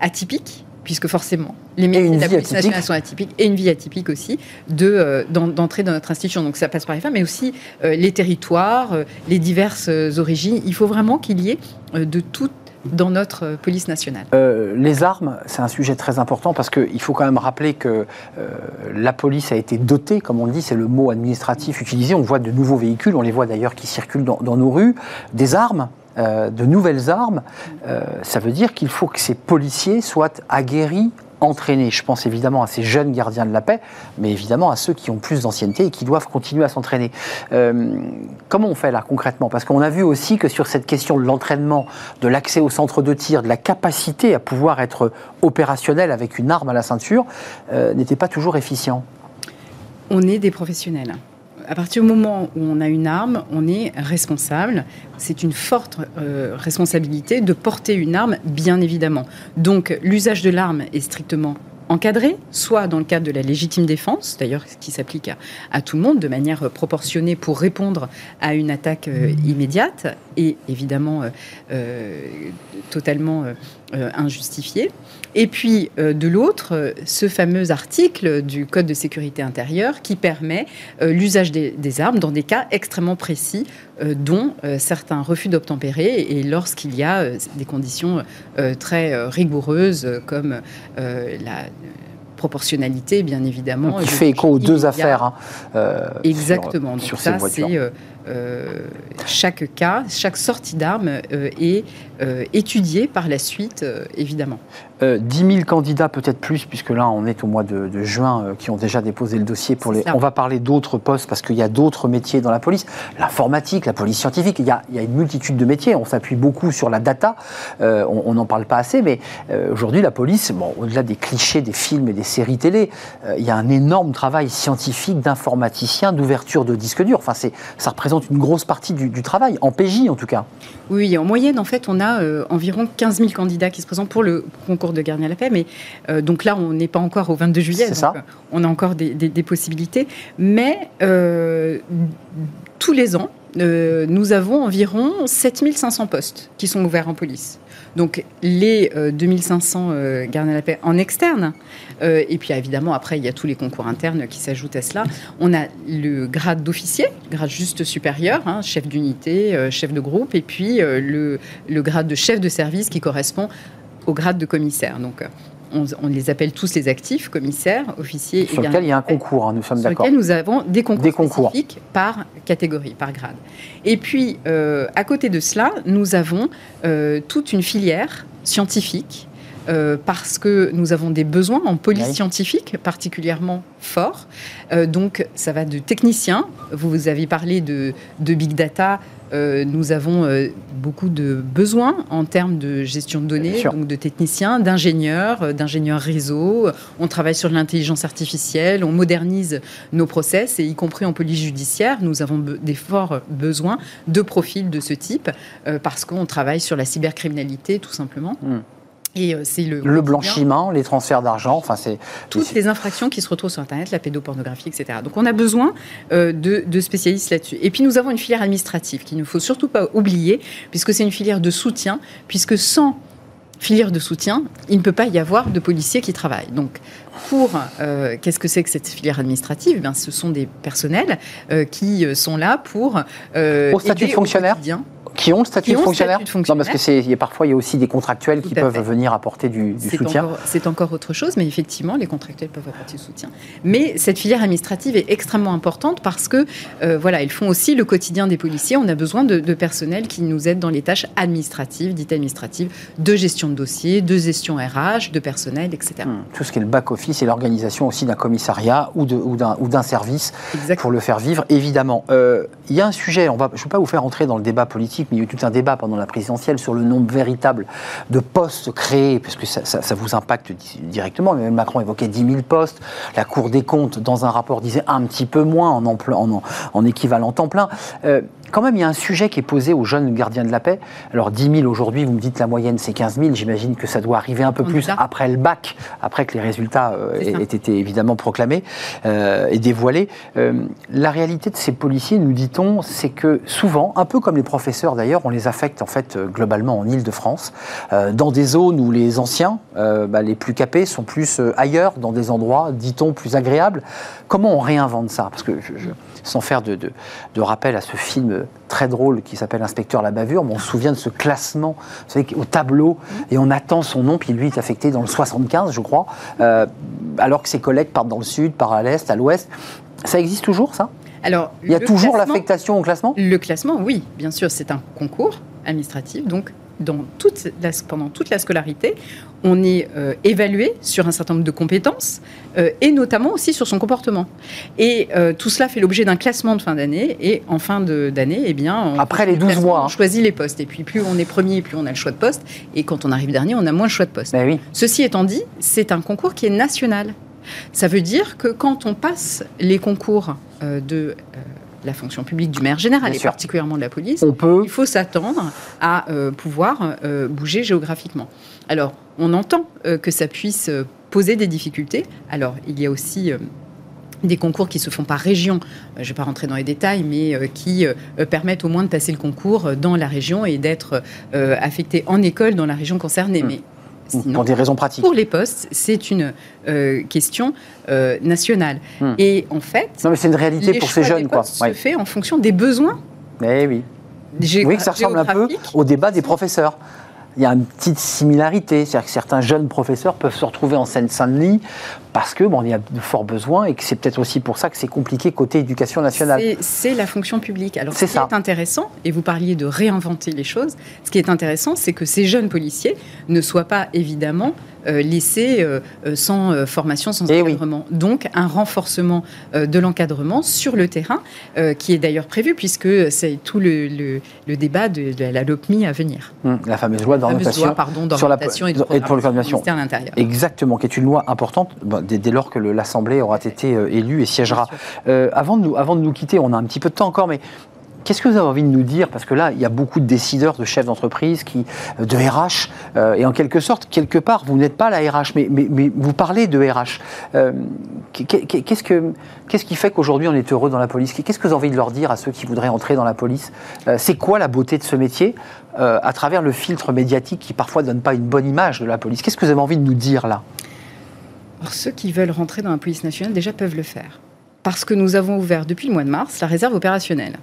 atypique, puisque forcément, les métiers de la police nationale sont atypiques, et une vie atypique aussi, euh, d'entrer dans notre institution. Donc ça passe par les femmes, mais aussi euh, les territoires, euh, les diverses origines. Il faut vraiment qu'il y ait de tout dans notre police nationale. les armes, c'est un sujet très important parce qu'il faut quand même rappeler que la police a été dotée, comme on le dit, c'est le mot administratif utilisé. On voit de nouveaux véhicules, on les voit d'ailleurs qui circulent dans, dans nos rues, des armes euh, de nouvelles armes, euh, ça veut dire qu'il faut que ces policiers soient aguerris, entraînés. Je pense évidemment à ces jeunes gardiens de la paix, mais évidemment à ceux qui ont plus d'ancienneté et qui doivent continuer à s'entraîner. Euh, comment on fait là concrètement? Parce qu'on a vu aussi que sur cette question de l'entraînement, de l'accès au centre de tir, de la capacité à pouvoir être opérationnel avec une arme à la ceinture, n'était pas toujours efficient. On est des professionnels à partir du moment où on a une arme, on est responsable. C'est une forte euh, responsabilité de porter une arme, bien évidemment. Donc l'usage de l'arme est strictement encadré, soit dans le cadre de la légitime défense, d'ailleurs qui s'applique à, tout le monde de manière proportionnée pour répondre à une attaque euh, immédiate et évidemment euh, totalement injustifiée. Et puis, euh, de l'autre, euh, ce fameux article du Code de sécurité intérieure qui permet euh, l'usage des, armes dans des cas extrêmement précis, dont certains refus d'obtempérer et lorsqu'il y a des conditions très rigoureuses comme la proportionnalité, bien évidemment. qui fait écho aux deux affaires. Hein, Exactement. Sur, Donc ça, c'est chaque cas, chaque sortie d'arme est étudiée par la suite, évidemment. 10 euh, 000 candidats, peut-être plus, puisque là, on est au mois de, juin, euh, qui ont déjà déposé le dossier pour les. On va parler d'autres postes parce qu'il y a d'autres métiers dans la police. L'informatique, la police scientifique, il y, a, une multitude de métiers. On s'appuie beaucoup sur la data. Euh, on n'en parle pas assez, mais aujourd'hui, la police, bon, au-delà des clichés des films et des séries télé, il y a un énorme travail scientifique d'informaticien, d'ouverture de disques durs. Enfin, ça représente représente une grosse partie du, travail, en PJ en tout cas. Oui, en moyenne, en fait, on a euh, environ 15 000 candidats qui se présentent pour le concours de gardien à la paix. Mais euh, donc là, on n'est pas encore au 22 juillet. C'est ça. on a encore des, des possibilités. Mais tous les ans, nous avons environ 7500 postes qui sont ouverts en police. Donc les 2500 euh, euh, gardiens de la paix en externe, euh, et puis évidemment après il y a tous les concours internes qui s'ajoutent à cela. On a le grade d'officier, grade juste supérieur, hein, chef d'unité, chef de groupe, et puis le, le, grade de chef de service qui correspond au grade de commissaire. Donc on, les appelle tous les actifs, commissaires, officiers. Sur lequel il y a un concours, hein, nous sommes d'accord. Sur lequel nous avons des concours, spécifiques par catégorie, par grade. Et puis, euh, à côté de cela, nous avons euh, toute une filière scientifique euh, parce que nous avons des besoins en police scientifique particulièrement forts. donc, ça va de techniciens. Vous avez parlé de, de big data. Euh, nous avons euh, beaucoup de besoins en termes de gestion de données, donc de techniciens, d'ingénieurs, euh, d'ingénieurs réseau. On travaille sur l'intelligence artificielle, on modernise nos process, et y compris en police judiciaire, nous avons des forts besoins de profils de ce type, parce qu'on travaille sur la cybercriminalité, tout simplement. Hmm. Et euh, c'est le, le blanchiment, les transferts d'argent, enfin c'est toutes les infractions qui se retrouvent sur Internet, la pédopornographie, etc. Donc on a besoin euh, de, de, spécialistes là-dessus. Et puis nous avons une filière administrative qu'il ne faut surtout pas oublier, puisque c'est une filière de soutien, puisque sans filière de soutien, il ne peut pas y avoir de policiers qui travaillent. Donc, pour euh, qu'est-ce que c'est que cette filière administrative? Eh Ce sont des personnels qui sont là pour au statut de fonctionnaire? Qui ont le statut, de, fonctionnaire Non, parce que c'est parfois il y a aussi des contractuels qui peuvent venir apporter du, soutien. C'est encore autre chose, mais effectivement, les contractuels peuvent apporter du soutien. Mais cette filière administrative est extrêmement importante parce que euh, voilà, ils font aussi le quotidien des policiers. On a besoin de, de, personnel qui nous aide dans les tâches administratives, dites administratives, de gestion de dossiers, de gestion RH, de personnel, etc. Hmm. Tout ce qui est le back office et l'organisation aussi d'un commissariat ou d'un service pour le faire vivre, évidemment. Euh, il y a un sujet. On va, je ne vais pas vous faire entrer dans le débat politique mais il y a eu tout un débat pendant la présidentielle sur le nombre véritable de postes créés, puisque ça, ça, vous impacte directement. Emmanuel Macron évoquait 10 000 postes. La Cour des comptes, dans un rapport, disait un petit peu moins en, en, en équivalent temps plein. Euh, quand même, il y a un sujet qui est posé aux jeunes gardiens de la paix. Alors, 10 000 aujourd'hui, vous me dites la moyenne, c'est 15 000. J'imagine que ça doit arriver un peu plus après le bac, après que les résultats euh, aient, été évidemment proclamés euh, et dévoilés. Euh, la réalité de ces policiers, nous dit-on, c'est que souvent, un peu comme les professeurs d'ailleurs, on les affecte en fait globalement en Ile-de-France, dans des zones où les anciens, bah, les plus capés, sont plus ailleurs, dans des endroits, dit-on, plus agréables. Comment on réinvente ça? Parce que je sans faire de, de, rappel à ce film très drôle qui s'appelle Inspecteur la bavure, on se souvient de ce classement vous savez, au tableau et on attend son nom, puis lui est affecté dans le 75, je crois, euh, alors que ses collègues partent dans le sud, partent à l'est, à l'ouest. Ça existe toujours, ça? Alors, il y a toujours l'affectation au classement? Le classement, oui, bien sûr, c'est un concours administratif, donc dans toute pendant toute la scolarité, on est euh, évalué sur un certain nombre de compétences euh, et notamment aussi sur son comportement. Et euh, tout cela fait l'objet d'un classement de fin d'année. Et en fin d'année, eh bien, après les 12 mois, on choisit les postes. Et puis plus on est premier, plus on a le choix de poste. Et quand on arrive dernier, on a moins le choix de poste. Ben oui. Ceci étant dit, c'est un concours qui est national. Ça veut dire que quand on passe les concours de la fonction publique du maire général et particulièrement de la police, on peut... il faut s'attendre à euh, pouvoir euh, bouger géographiquement. Alors, on entend euh, que ça puisse poser des difficultés. Alors, il y a aussi des concours qui se font par région, je ne vais pas rentrer dans les détails, mais qui permettent au moins de passer le concours dans la région et d'être affecté en école dans la région concernée. Hmm. Mais pour des raisons pratiques. Pour les postes, c'est une euh, question euh, nationale. Hmm. Et en fait, non, mais c'est une réalité pour ces jeunes, quoi. Se fait en fonction des besoins. Eh oui. Oui, que ça ressemble un peu au débat des professeurs il y a une petite similarité. C'est-à-dire que certains jeunes professeurs peuvent se retrouver en Seine-Saint-Denis parce que bon, il y a de forts besoins et que c'est peut-être aussi pour ça que c'est compliqué côté éducation nationale. C'est la fonction publique. Alors, ce qui est intéressant, et vous parliez de réinventer les choses, ce qui est intéressant, c'est que ces jeunes policiers ne soient pas évidemment euh, laissés euh, euh, sans formation, sans eh encadrement. Donc un renforcement de l'encadrement sur le terrain, qui est d'ailleurs prévu puisque c'est tout le, le, débat de, la LOPMI à venir. Hum, la fameuse loi d'orientation sur la et de, et de l'Intérieur. Exactement, qui est une loi importante dès, lors que l'Assemblée aura été élue et siégera. avant, de nous, avant de nous quitter, on a un petit peu de temps encore, mais Qu'est-ce que vous avez envie de nous dire? Parce que là, il y a beaucoup de décideurs, de chefs d'entreprise, qui, de RH, euh, et en quelque sorte, quelque part, vous n'êtes pas la RH, mais, vous parlez de RH. Euh, qu'est-ce, que, qu'est-ce qui fait qu'aujourd'hui on est heureux dans la police? Qu'est-ce que vous avez envie de leur dire à ceux qui voudraient entrer dans la police? Euh, C'est quoi la beauté de ce métier à travers le filtre médiatique qui parfois ne donne pas une bonne image de la police? Qu'est-ce que vous avez envie de nous dire là? Alors, Ceux qui veulent rentrer dans la police nationale déjà peuvent le faire. Parce que nous avons ouvert depuis le mois de mars la réserve opérationnelle.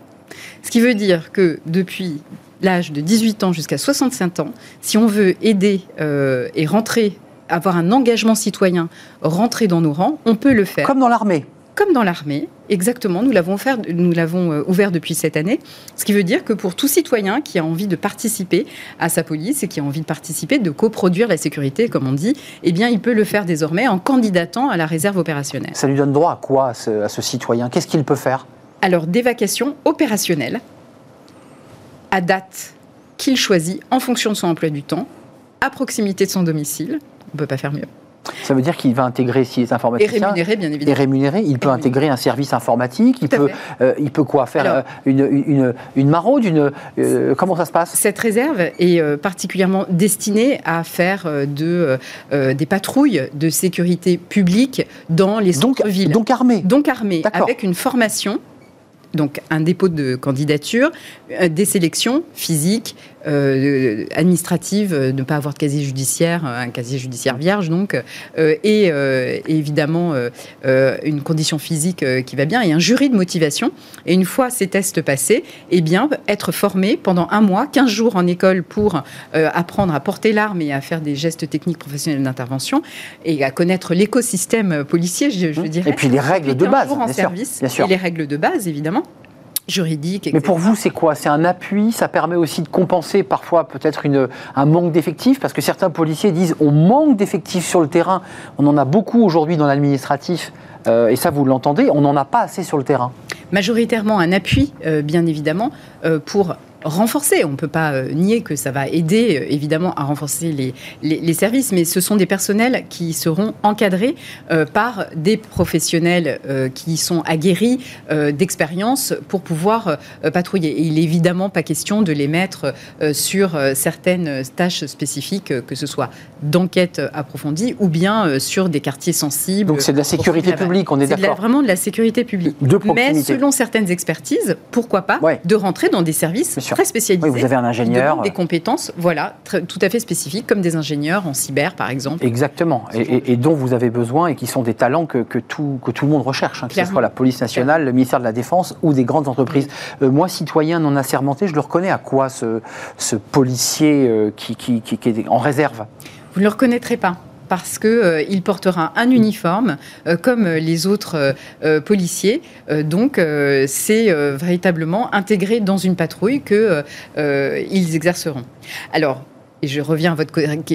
Ce qui veut dire que depuis l'âge de 18 ans jusqu'à 65 ans, si on veut aider euh, et rentrer, avoir un engagement citoyen, rentrer dans nos rangs, on peut le faire. Comme dans l'armée. Comme dans l'armée, exactement, nous l'avons ouvert, nous l'avons euh, ouvert depuis cette année, ce qui veut dire que pour tout citoyen qui a envie de participer à sa police et qui a envie de participer, de coproduire la sécurité, comme on dit, eh bien, il peut le faire désormais en candidatant à la réserve opérationnelle. Ça lui donne droit à quoi à ce, à ce citoyen? Qu'est-ce qu'il peut faire? Alors d'évacuation opérationnelle à date qu'il choisit en fonction de son emploi du temps, à proximité de son domicile. On ne peut pas faire mieux. Ça veut dire qu'il va intégrer si les informaticiens. Et rémunéré, bien évidemment. Et rémunéré, il peut intégrer un service informatique, il peut, euh, il peut quoi Faire euh, une, une, une, maraude une, euh, Comment ça se passe? Cette réserve est particulièrement destinée à faire de, des patrouilles de sécurité publique dans les centres-villes. Donc armée Donc armée, avec une formation donc un dépôt de candidature, euh, des sélections physiques, euh, administratives, euh, ne pas avoir de casier judiciaire, un casier judiciaire vierge donc, et, évidemment une condition physique qui va bien et un jury de motivation. Et une fois ces tests passés, eh bien être formé pendant un mois, 15 jours en école pour apprendre à porter l'arme et à faire des gestes techniques professionnels d'intervention et à connaître l'écosystème policier, je, je, dirais. Et puis les règles de base, en service, bien sûr. Et les règles de base évidemment juridique. Mais pour vous, c'est quoi? C'est un appui? Ça permet aussi de compenser parfois peut-être un manque d'effectifs? Parce que certains policiers disent on manque d'effectifs sur le terrain. On en a beaucoup aujourd'hui dans l'administratif. Euh, et ça, vous l'entendez, on n'en a pas assez sur le terrain. Majoritairement un appui, euh, bien évidemment, euh, pour renforcer. On ne peut pas euh, nier que ça va aider euh, évidemment à renforcer les, les, services, mais ce sont des personnels qui seront encadrés euh, par des professionnels qui sont aguerris d'expérience pour pouvoir patrouiller. Et il n'est évidemment pas question de les mettre sur certaines tâches spécifiques, que ce soit d'enquête approfondie ou bien sur des quartiers sensibles. Donc c'est de la sécurité publique, on est, d'accord C'est vraiment de la sécurité publique. Mais selon certaines expertises, pourquoi pas de rentrer dans des services très spécialisés. vous avez un ingénieur. Des compétences, voilà, tout à fait spécifiques, comme des ingénieurs en cyber, par exemple. Exactement, et, dont vous avez besoin et qui sont des talents que, tout, que tout le monde recherche, hein, que ce soit la police nationale, le ministère de la Défense ou des grandes entreprises. Euh, moi, citoyen non assermenté, je le reconnais à quoi ce, ce policier euh, qui, qui, qui, qui est en réserve? Vous ne le reconnaîtrez pas parce qu'il euh, il portera un uniforme euh, comme les autres euh, policiers. donc, c'est véritablement intégré dans une patrouille qu'ils exerceront. Alors, et je reviens à votre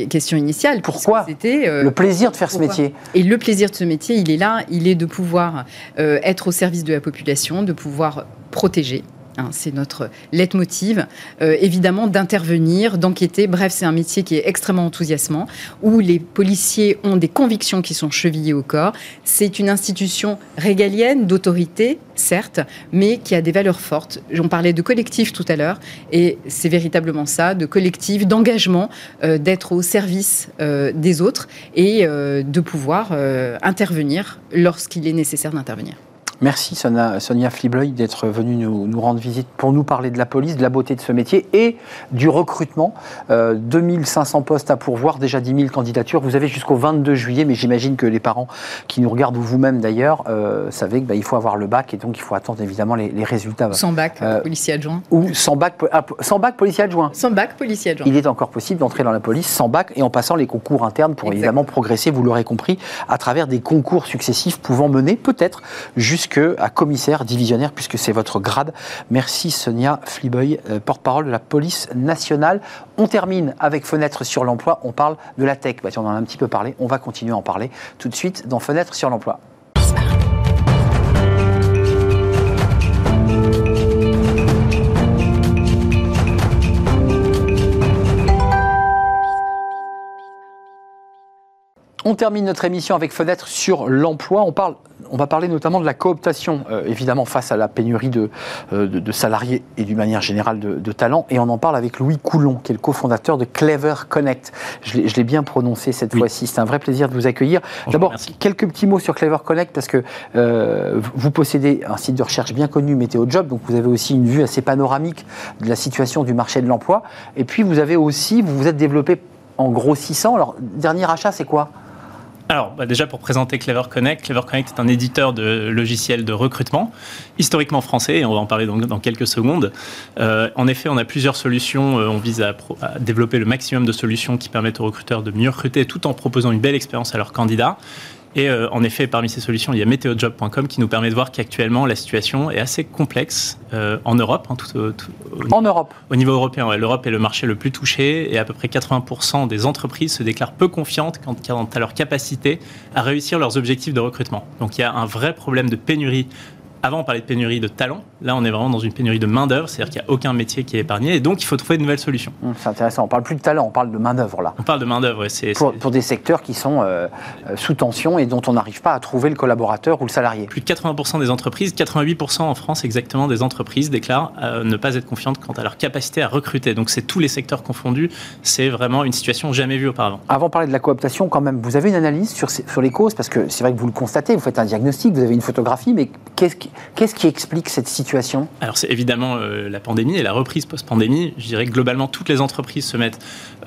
question initiale. Pourquoi C'était le plaisir de faire ce métier? Et le plaisir de ce métier, il est là, il est de pouvoir être au service de la population, de pouvoir protéger, Hein, c'est notre leitmotiv, euh, évidemment, d'intervenir, d'enquêter. Bref, c'est un métier qui est extrêmement enthousiasmant, où les policiers ont des convictions qui sont chevillées au corps. C'est une institution régalienne, d'autorité, certes, mais qui a des valeurs fortes. On parlait de collectif tout à l'heure, et c'est véritablement ça, de collectif, d'engagement, euh, d'être au service euh, des autres et de pouvoir intervenir lorsqu'il est nécessaire d'intervenir. Merci Sonia, Sonia d'être venue nous, rendre visite pour nous parler de la police, de la beauté de ce métier et du recrutement. 2500 euh, postes à pourvoir, déjà 10 000 candidatures. Vous avez jusqu'au 22 juillet, mais j'imagine que les parents qui nous regardent, ou vous-même d'ailleurs, euh, savez qu'il bah, faut avoir le bac et donc il faut attendre évidemment les, résultats. Sans bac, euh, policier adjoint. Ou sans bac, ah, sans bac, policier adjoint. Sans bac, policier adjoint. Il est encore possible d'entrer dans la police sans bac et en passant les concours internes pour évidemment progresser, vous l'aurez compris, à travers des concours successifs pouvant mener peut-être jusqu'à à commissaire divisionnaire, puisque c'est votre grade. Merci Sonia Fliboy, euh, porte-parole de la police nationale. On termine avec Fenêtre sur l'emploi. On parle de la tech. Bah, on en a un petit peu parlé. On va continuer à en parler tout de suite dans Fenêtre sur l'emploi. On termine notre émission avec Fenêtre sur l'emploi. On parle on va parler notamment de la cooptation, euh, évidemment face à la pénurie de, euh, de, salariés et d'une manière générale de, de, talents. Et on en parle avec Louis Coulon, qui est le cofondateur de Clever Connect. Je l'ai bien prononcé cette fois-ci. C'est un vrai plaisir de vous accueillir. D'abord, quelques petits mots sur Clever Connect, parce que euh, vous possédez un site de recherche bien connu, Météo Job, donc vous avez aussi une vue assez panoramique de la situation du marché de l'emploi. Et puis vous avez aussi, vous vous êtes développé en grossissant. Alors, dernier achat, c'est quoi? Alors, bah, déjà pour présenter Clever Connect, Clever Connect est un éditeur de logiciels de recrutement, historiquement français, et on va en parler dans, quelques secondes. Euh, en effet, on a plusieurs solutions. Euh, on vise à, à, développer le maximum de solutions qui permettent aux recruteurs de mieux recruter tout en proposant une belle expérience à leurs candidats. Et euh, en effet, parmi ces solutions, il y a meteojob.com qui nous permet de voir qu'actuellement, la situation est assez complexe euh, en Europe. Hein, tout, en Europe Au niveau européen, L'Europe est le marché le plus touché et à peu près 80% des entreprises se déclarent peu confiantes quant à leur capacité à réussir leurs objectifs de recrutement. Donc il y a un vrai problème de pénurie avant, on parlait de pénurie de talents. Là, on est vraiment dans une pénurie de main-d'œuvre, c'est-à-dire qu'il n'y a aucun métier qui est épargné. Et donc, il faut trouver de nouvelles solutions. Hum, c'est intéressant. On parle plus de talent, on parle de main-d'œuvre là. On parle de main-d'œuvre, c'est. Pour, pour, des secteurs qui sont euh, euh, sous tension et dont on n'arrive pas à trouver le collaborateur ou le salarié. Plus de 80% des entreprises, 88% en France exactement des entreprises déclarent euh, ne pas être confiantes quant à leur capacité à recruter. Donc, c'est tous les secteurs confondus. C'est vraiment une situation jamais vue auparavant. Avant de parler de la cooptation, quand même, vous avez une analyse sur, sur les causes? Parce que c'est vrai que vous le constatez, vous faites un diagnostic, vous avez une photographie, mais qu'est-ce qui, qu'est-ce qui explique cette situation? Alors c'est évidemment euh, la pandémie et la reprise post-pandémie. Je dirais que globalement toutes les entreprises se mettent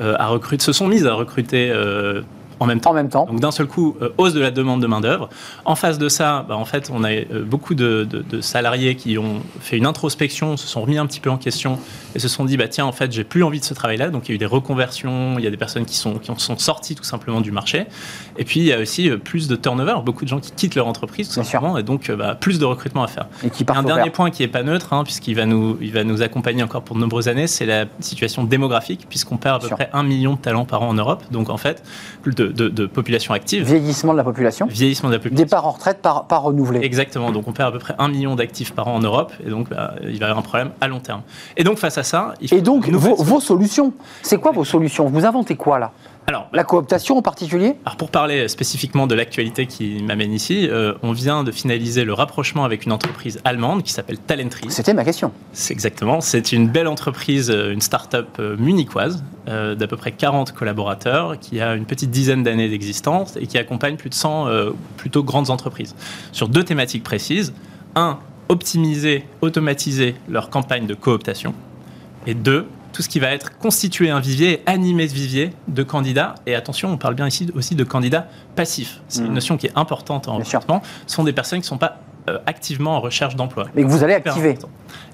euh, à recruter, se sont mises à recruter euh, en même temps. En même temps. Donc d'un seul coup, euh, hausse de la demande de main-d'œuvre. En face de ça, bah, en fait, on a euh, beaucoup de, salariés qui ont fait une introspection, se sont remis un petit peu en question et se sont dit bah, tiens, en fait, j'ai plus envie de ce travail-là. Donc il y a eu des reconversions, il y a des personnes qui sont, qui sont sorties tout simplement du marché. Et puis il y a aussi euh, plus de turnover, beaucoup de gens qui quittent leur entreprise tout simplement, et donc bah, plus de recrutement à faire. Et qui un dernier point qui n'est pas neutre, hein, puisqu'il va nous, il va nous accompagner encore pour de nombreuses années, c'est la situation démographique, puisqu'on perd à peu près un million de talents par an en Europe. Donc en fait, de, de population active. Vieillissement de la population. Vieillissement de la population. Départ en retraite par, par renouvelé. Exactement. Donc on perd à peu près un million d'actifs par an en Europe, et donc bah, il va y avoir un problème à long terme. Et donc face à ça, il faut et donc vos, vos solutions, c'est quoi vos solutions? Vous inventez quoi là? Alors, la cooptation en particulier? Alors pour parler spécifiquement de l'actualité qui m'amène ici, euh, on vient de finaliser le rapprochement avec une entreprise allemande qui s'appelle Talentry. C'était ma question. C'est exactement. C'est une belle entreprise, euh, une start-up euh, munichoise d'à peu près 40 collaborateurs qui a une petite dizaine d'années d'existence et qui accompagne plus de 100 plutôt grandes entreprises sur deux thématiques précises. Un, optimiser, automatiser leur campagne de cooptation. Et deux, tout ce qui va être constituer un vivier, animer ce vivier de candidats. Et attention, on parle bien ici aussi de candidats passifs. C'est une mmh. notion qui est importante en recrutement. Ce sont des personnes qui ne sont pas euh, activement en recherche d'emploi. Mais que vous allez activer.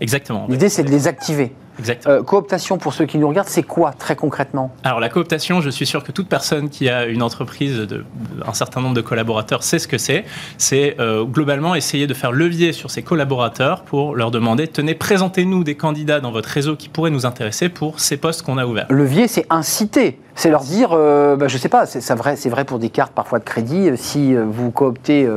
Exactement. L'idée, c'est de les activer. Exactement. Euh, cooptation, pour ceux qui nous regardent, c'est quoi très concrètement? Alors la cooptation, je suis sûr que toute personne qui a une entreprise de un certain nombre de collaborateurs sait ce que c'est. C'est euh, globalement essayer de faire levier sur ses collaborateurs pour leur demander tenez, présentez-nous des candidats dans votre réseau qui pourraient nous intéresser pour ces postes qu'on a ouverts. Levier, c'est inciter. C'est leur dire, euh, bah, je sais pas, c'est vrai, vrai pour des cartes parfois de crédit. Si vous cooptez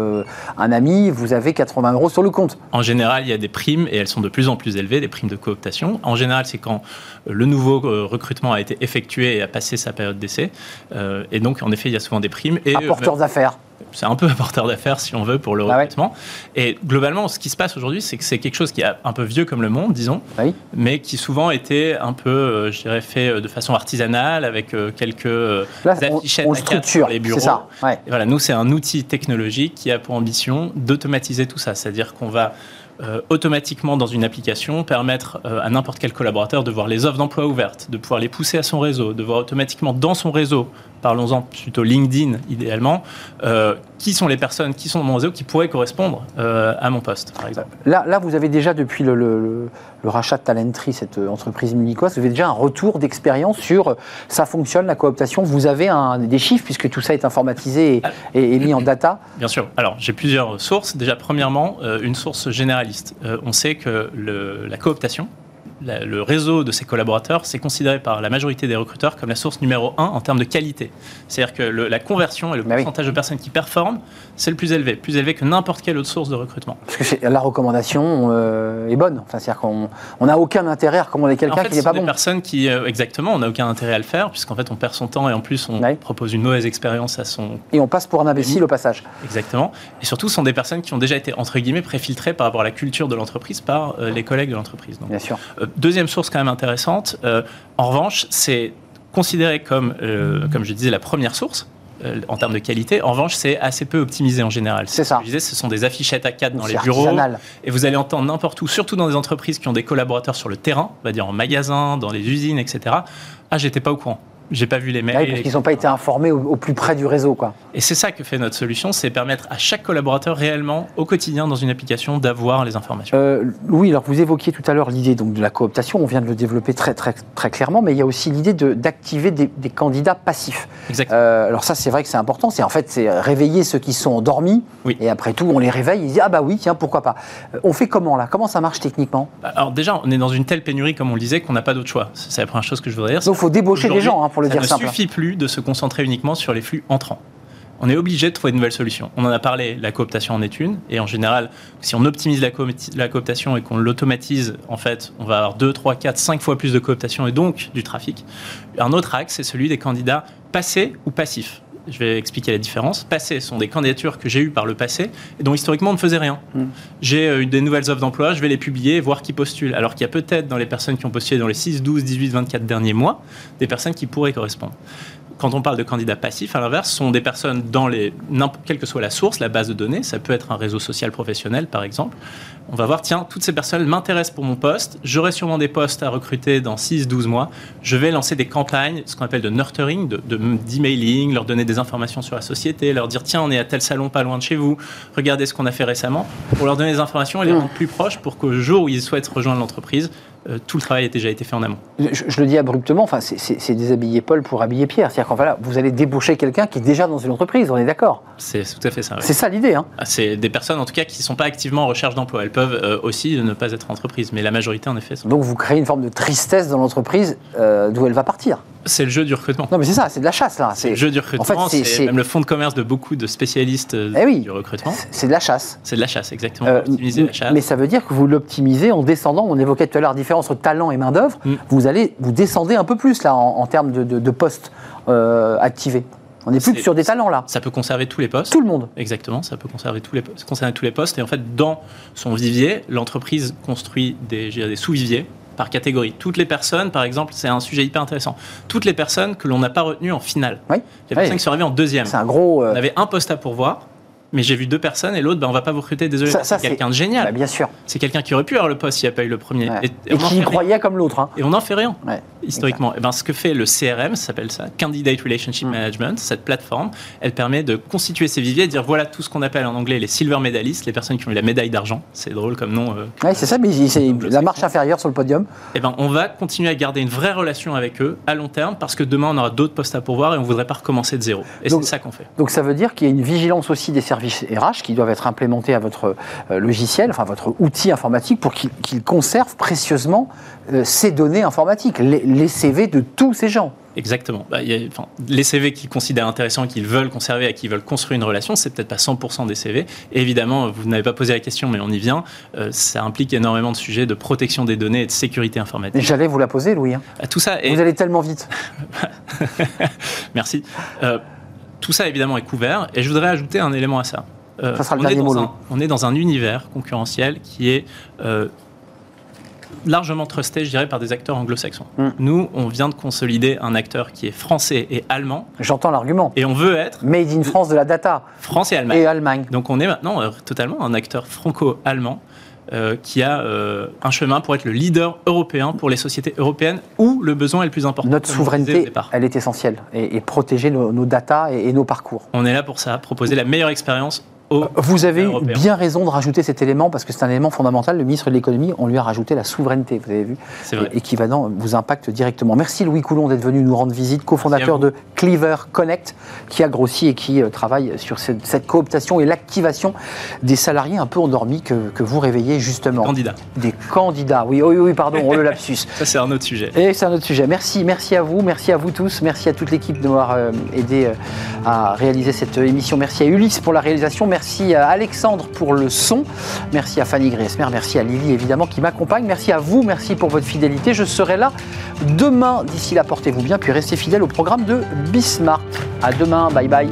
un ami, vous avez 80 euros sur le compte. En général, il y a des primes et elles sont de plus en plus élevées, des primes de cooptation. En général, c'est quand euh, le nouveau euh, recrutement a été effectué et a passé sa période d'essai. Euh, et donc, en effet, il y a souvent des primes. Et, porteur d'affaires c'est un peu un porteur d'affaires si on veut pour le ah recrutement. Et globalement, ce qui se passe aujourd'hui, c'est que c'est quelque chose qui est un peu vieux comme le monde, disons, ah mais qui souvent était un peu, je dirais, fait de façon artisanale avec quelques Là, affichettes structure, les bureaux. Ça. Et voilà, nous, c'est un outil technologique qui a pour ambition d'automatiser tout ça, c'est-à-dire qu'on va euh, automatiquement dans une application permettre euh, à n'importe quel collaborateur de voir les offres d'emploi ouvertes, de pouvoir les pousser à son réseau, de voir automatiquement dans son réseau parlons-en plutôt LinkedIn idéalement, euh, qui sont les personnes qui sont dans mon réseau qui pourraient correspondre euh, à mon poste, par exemple? Là, là, vous avez déjà, depuis le, rachat de Talentry, cette euh, entreprise munichoise, vous avez déjà un retour d'expérience sur ça fonctionne, la cooptation? Vous avez un, des chiffres, puisque tout ça est informatisé et, mis en data? Bien sûr. Alors, j'ai plusieurs sources. Déjà, premièrement, une source généraliste. on sait que le, la cooptation, la- le réseau de ses collaborateurs, c'est considéré par la majorité des recruteurs comme la source numéro un en termes de qualité. C'est-à-dire que le- la conversion et le Bah oui. pourcentage de personnes qui performent, c'est le plus élevé, plus élevé que n'importe quelle autre source de recrutement. Parce que la recommandation euh, est bonne. Enfin, c'est-à-dire qu'on on n'a aucun intérêt à recommander En quelqu'un fait, qui n'est pas des bon. personnes qui, euh, exactement, on n'a aucun intérêt à le faire, puisqu'en fait, on perd son temps et en plus, on Ouais. propose une mauvaise expérience à son. Et on passe pour un imbécile au passage. Exactement. Et surtout, ce sont des personnes qui ont déjà été, entre guillemets, préfiltrées par rapport à la culture de l'entreprise par euh, les collègues de l'entreprise. Bien sûr. Euh, deuxième source quand même intéressante, euh, en revanche, c'est considéré comme, euh, comme je disais, la première source. euh, en termes de qualité, en revanche, c'est assez peu optimisé en général. C'est ça. Je disais, ce sont des affichettes à 4 dans les bureaux. artisanal. Et vous allez entendre n'importe où, surtout dans des entreprises qui ont des collaborateurs sur le terrain, on va dire en magasin, dans les usines, etc. Ah, j'étais pas au courant. J'ai pas vu les mails. Ah oui, parce qu'ils n'ont pas été informés au, au plus près du réseau. Quoi. Et c'est ça que fait notre solution, c'est permettre à chaque collaborateur réellement, au quotidien, dans une application, d'avoir les informations. Euh, Louis, alors vous évoquiez tout à l'heure l'idée donc de la cooptation, on vient de le développer très très très clairement, mais il y a aussi l'idée de- d'activer des, des candidats passifs. Exactement. Euh, alors ça, c'est vrai que c'est important. C'est en fait c'est réveiller ceux qui sont endormis. Oui. Et après tout, on les réveille. Ils disent ah bah oui, tiens, pourquoi pas. Euh, On fait comment là? Comment ça marche techniquement? Alors déjà, on est dans une telle pénurie, comme on le disait, qu'on n'a pas d'autre choix. C'est la première chose que je voudrais dire. Donc, faut débaucher les gens, hein, pour le ça dire ne suffit plus de se concentrer uniquement sur les flux entrants. On est obligé de trouver de nouvelles solutions. On en a parlé, la cooptation en est une. Et en général, si on optimise la, co- la cooptation et qu'on l'automatise, en fait, on va avoir 2, 3, 4, 5 fois plus de cooptation et donc du trafic. Un autre axe, c'est celui des candidats passés ou passifs. Je vais expliquer la différence. Passés sont des candidatures que j'ai eues par le passé et dont historiquement on ne faisait rien. Mm. J'ai euh, eu des nouvelles offres d'emploi, je vais les publier et voir qui postule. Alors qu'il y a peut-être dans les personnes qui ont postulé dans les 6, 12, 18, 24 derniers mois, des personnes qui pourraient correspondre. Quand on parle de candidats passifs, à l'inverse, ce sont des personnes dans les, quelle que soit la source, la base de données, ça peut être un réseau social professionnel par exemple. On va voir, tiens, toutes ces personnes m'intéressent pour mon poste, j'aurai sûrement des postes à recruter dans 6-12 mois, je vais lancer des campagnes, ce qu'on appelle de nurturing, de- de- d'emailing, leur donner des informations sur la société, leur dire, tiens, on est à tel salon pas loin de chez vous, regardez ce qu'on a fait récemment, pour leur donner des informations et les Mm. rendre plus proches pour qu'au jour où ils souhaitent rejoindre l'entreprise, euh, tout le travail ait déjà été fait en amont. Je, je le dis abruptement, enfin, c'est- déshabiller Paul pour habiller Pierre. C'est-à-dire qu'en voilà, vous allez débaucher quelqu'un qui est déjà dans une entreprise, on est d'accord C'est tout à fait ça. C'est ça l'idée. Hein Ah, C'est des personnes en tout cas qui ne sont pas activement en recherche d'emploi. Elles peuvent euh, aussi ne pas être entreprises, mais la majorité en effet. sont- Donc vous créez une forme de tristesse dans l'entreprise euh, d'où elle va partir. C'est le jeu du recrutement. Non mais c'est ça, c'est de la chasse là. C'est le jeu du recrutement. en fait, c'est- même le fond de commerce de beaucoup de spécialistes Eh oui. du recrutement. C'est de la chasse. C'est de la chasse, exactement. Optimiser la chasse. mais ça veut dire que vous l'optimisez en descendant. On évoquait tout à l'heure différence entre talent et main d'œuvre. Mm. Vous allez vous descendez un peu plus là en, en termes de, de- de postes euh, activés. On n'est plus C'est- sur des talents là. Ça peut conserver tous les postes. Tout le monde. Exactement, ça peut conserver tous les postes, conserver tous les postes. Et en fait, dans son vivier, l'entreprise construit des, sous-viviers par catégorie. Toutes les personnes, par exemple, c'est un sujet hyper intéressant. Toutes les personnes que l'on n'a pas retenues en finale. Oui. Il y a des Oui. personnes qui sont arrivées en deuxième. C'est un gros. euh, On avait un poste à pourvoir, mais j'ai vu deux personnes et l'autre, ben, on va pas vous recruter, désolé, c'est quelqu'un de génial. bah, bien sûr. C'est quelqu'un qui aurait pu avoir le poste s'il n'y a pas eu le premier. Ouais. Et, Et, qui y croyait comme l'autre. hein. Et on n'en fait rien, Ouais. historiquement. Et ben, ce que fait le CRM, ça s'appelle ça, Candidate Relationship Mm. Management, cette plateforme, elle permet de constituer ces viviers et de dire voilà tout ce qu'on appelle en anglais les silver medalists, les personnes qui ont eu la médaille d'argent. C'est drôle comme nom. euh, Ouais, c'est ça, mais c'est la marche inférieure sur le podium. eh ben, on va continuer à garder une vraie relation avec eux à long terme parce que demain on aura d'autres postes à pourvoir et on ne voudrait pas recommencer de zéro. Et c'est ça qu'on fait. Donc ça veut dire qu'il y a une vigilance aussi des services RH qui doivent être implémentés à votre euh, logiciel, enfin votre outil informatique, pour qu'il qu'il conserve précieusement euh, ces données informatiques, les, les CV de tous ces gens. Exactement. Bah, il y a- enfin, les CV qu'ils considèrent intéressants, qu'ils veulent conserver, à qui ils veulent construire une relation, c'est peut-être pas 100% des CV. Et évidemment, vous n'avez pas posé la question, mais on y vient. euh, ça implique énormément de sujets de protection des données et de sécurité informatique. J'allais vous la poser, Louis. hein. Ah, Tout ça est Vous allez tellement vite. Merci. Euh, tout ça, évidemment, est couvert. Et je voudrais ajouter un élément à ça. Euh, Ça sera le on, est dernier dans mot, un, on est dans un univers concurrentiel qui est euh, largement trusté, je dirais, par des acteurs anglo-saxons. Mm. Nous, on vient de consolider un acteur qui est français et allemand. J'entends l'argument. Et on veut être Made in France de la data France et Allemagne. et Allemagne. Donc on est maintenant euh, totalement un acteur franco-allemand euh, qui a euh, un chemin pour être le leader européen pour les sociétés européennes où le besoin est le plus important. Notre souveraineté, elle est essentielle. Et, et protéger nos, nos datas et, et nos parcours. On est là pour ça, proposer la meilleure expérience Vous avez eu bien raison de rajouter cet élément parce que c'est un élément fondamental. Le ministre de l'économie, on lui a rajouté la souveraineté, vous avez vu et qui va dans- vous impacte directement. Merci Louis Coulon d'être venu nous rendre visite, cofondateur de Cleaver Connect, qui a grossi et qui euh, travaille sur cette, cette cooptation et l'activation des salariés un peu endormis que, que vous réveillez justement. Candidat. Des candidats, oui, oui, oui, pardon, oh, le lapsus. Ça, c'est un autre sujet. Et c'est un autre sujet. Merci, merci à vous, merci à vous tous, merci à toute l'équipe de m'avoir euh, aidé euh, à réaliser cette euh, émission. Merci à Ulysse pour la réalisation, merci à Alexandre pour le son, merci à Fanny Griesmer, merci à Lily évidemment qui m'accompagne, merci à vous, merci pour votre fidélité. Je serai là demain. D'ici là, portez-vous bien, puis restez fidèles au programme de Bismart. À demain, bye bye.